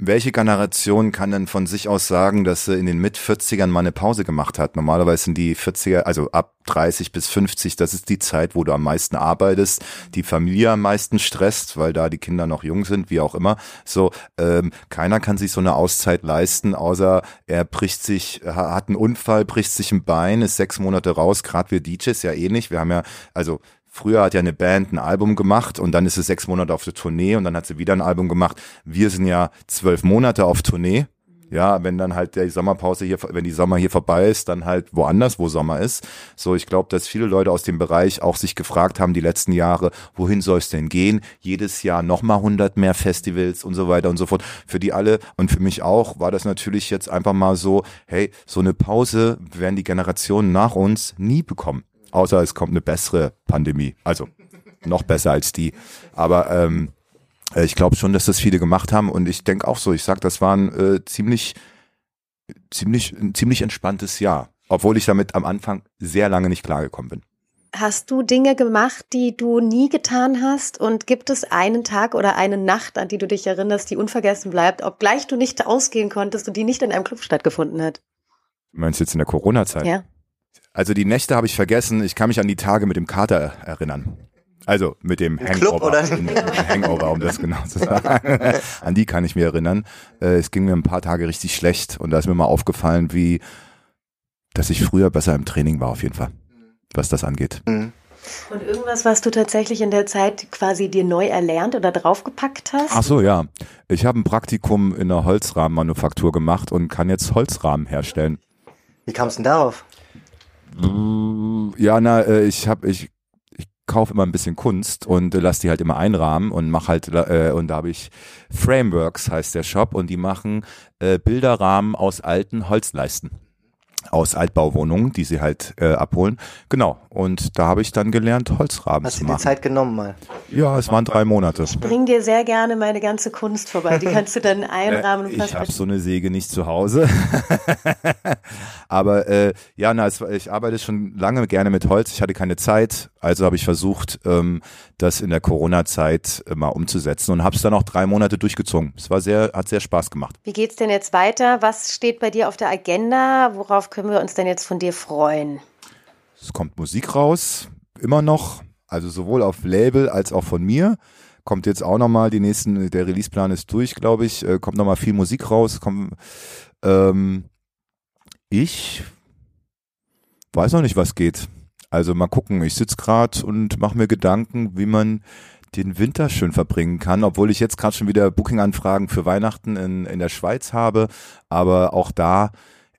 welche Generation kann denn von sich aus sagen, dass sie in den Mit-40ern mal eine Pause gemacht hat? Normalerweise sind die 40er, also ab 30 bis 50, das ist die Zeit, wo du am meisten arbeitest, die Familie am meisten stresst, weil da die Kinder noch jung sind, wie auch immer. So, ähm, keiner kann sich so eine Auszeit leisten, außer er bricht sich, hat einen Unfall, bricht sich ein Bein, ist sechs Monate raus, gerade wir DJs ja eh nicht. Wir haben ja, also Früher hat ja eine Band ein Album gemacht und dann ist es sechs Monate auf der Tournee und dann hat sie wieder ein Album gemacht. Wir sind ja zwölf Monate auf Tournee. Ja, wenn dann halt die Sommerpause hier, wenn die Sommer hier vorbei ist, dann halt woanders, wo Sommer ist. So, ich glaube, dass viele Leute aus dem Bereich auch sich gefragt haben die letzten Jahre, wohin soll es denn gehen? Jedes Jahr nochmal 100 mehr Festivals und so weiter und so fort. Für die alle und für mich auch war das natürlich jetzt einfach mal so, hey, so eine Pause werden die Generationen nach uns nie bekommen. Außer es kommt eine bessere Pandemie. Also noch besser als die. Aber ähm, äh, ich glaube schon, dass das viele gemacht haben und ich denke auch so, ich sag, das war ein äh, ziemlich, ziemlich, ein ziemlich entspanntes Jahr. Obwohl ich damit am Anfang sehr lange nicht klargekommen bin. Hast du Dinge gemacht, die du nie getan hast? Und gibt es einen Tag oder eine Nacht, an die du dich erinnerst, die unvergessen bleibt, obgleich du nicht ausgehen konntest und die nicht in einem Club stattgefunden hat? Du meinst jetzt in der Corona-Zeit? Ja. Also die Nächte habe ich vergessen. Ich kann mich an die Tage mit dem Kater erinnern. Also mit dem Hangover. Club oder? In, in Hangover, um das genau zu sagen. An die kann ich mich erinnern. Äh, es ging mir ein paar Tage richtig schlecht und da ist mir mal aufgefallen, wie, dass ich früher besser im Training war auf jeden Fall, was das angeht. Mhm. Und irgendwas, was du tatsächlich in der Zeit quasi dir neu erlernt oder draufgepackt hast? Ach so, ja. Ich habe ein Praktikum in der Holzrahmenmanufaktur gemacht und kann jetzt Holzrahmen herstellen. Wie kam es denn darauf? Ja, na, äh, ich habe ich ich kaufe immer ein bisschen Kunst und äh, lass die halt immer einrahmen und mach halt äh, und da habe ich Frameworks heißt der Shop und die machen äh, Bilderrahmen aus alten Holzleisten aus Altbauwohnungen, die sie halt äh, abholen. Genau. Und da habe ich dann gelernt, Holzrahmen Hast zu du dir machen. Zeit genommen mal? Ja, es waren drei Monate. Bring dir sehr gerne meine ganze Kunst vorbei. Die kannst du dann einrahmen und Äh, ich habe so eine Säge nicht zu Hause. Aber äh, ja, na, es, ich arbeite schon lange gerne mit Holz. Ich hatte keine Zeit, also habe ich versucht, ähm, das in der Corona-Zeit äh, mal umzusetzen und habe es dann auch drei Monate durchgezogen. Es war sehr, hat sehr Spaß gemacht. Wie geht's denn jetzt weiter? Was steht bei dir auf der Agenda? Worauf können wir uns denn jetzt von dir freuen? Es kommt Musik raus, immer noch, also sowohl auf Label als auch von mir. Kommt jetzt auch nochmal, die nächsten, der Releaseplan ist durch, glaube ich, äh, kommt nochmal viel Musik raus. Kommt, ähm, ich weiß noch nicht, was geht. Also mal gucken, ich sitz gerade und mache mir Gedanken, wie man den Winter schön verbringen kann, obwohl ich jetzt gerade schon wieder Booking-Anfragen für Weihnachten in, in der Schweiz habe. Aber auch da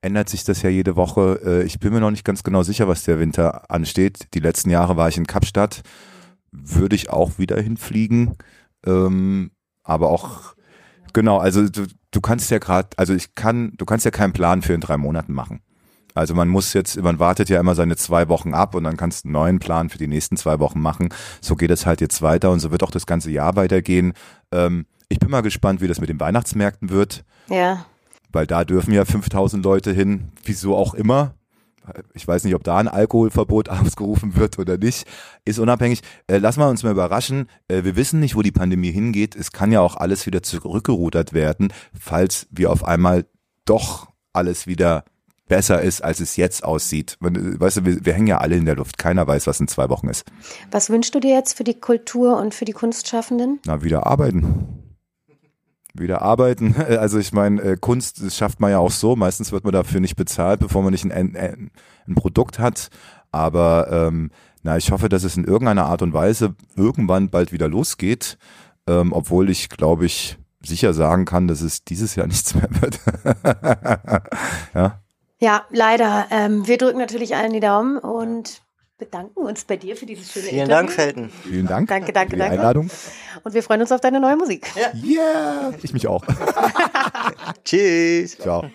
ändert sich das ja jede Woche. Äh, Ich bin mir noch nicht ganz genau sicher, was der Winter ansteht. Die letzten Jahre war ich in Kapstadt. Würde ich auch wieder hinfliegen. Ähm, aber auch, genau, also du, du kannst ja gerade, also ich kann, du kannst ja keinen Plan für in drei Monaten machen. Also man muss jetzt, man wartet ja immer seine zwei Wochen ab und dann kannst du einen neuen Plan für die nächsten zwei Wochen machen. So geht es halt jetzt weiter und so wird auch das ganze Jahr weitergehen. Ähm, ich bin mal gespannt, wie das mit den Weihnachtsmärkten wird Ja. Weil da dürfen ja 5000 Leute hin, wieso auch immer. Ich weiß nicht, ob da ein Alkoholverbot ausgerufen wird oder nicht. Ist unabhängig. Äh, lassen wir uns mal überraschen. Äh, wir wissen nicht, wo die Pandemie hingeht. Es kann ja auch alles wieder zurückgerudert werden, falls wir auf einmal doch alles wieder besser ist, als es jetzt aussieht. Weißt du, wir, wir hängen ja alle in der Luft. Keiner weiß, was in zwei Wochen ist. Was wünschst du dir jetzt für die Kultur und für die Kunstschaffenden? Na, wieder arbeiten. Wieder arbeiten. Also ich meine, äh, Kunst das schafft man ja auch so. Meistens wird man dafür nicht bezahlt, bevor man nicht ein, ein, ein Produkt hat. Aber ähm, na, ich hoffe, dass es in irgendeiner Art und Weise irgendwann bald wieder losgeht. Ähm, obwohl ich, glaube ich, sicher sagen kann, dass es dieses Jahr nichts mehr wird. ja. Ja, leider. Ähm, wir drücken natürlich allen die Daumen und bedanken uns bei dir für dieses schöne Vielen Interview. Dank, Felten. Vielen Dank Danke, danke, für die danke. Einladung. Und wir freuen uns auf deine neue Musik. Yeah, ich mich auch. Tschüss. Ciao.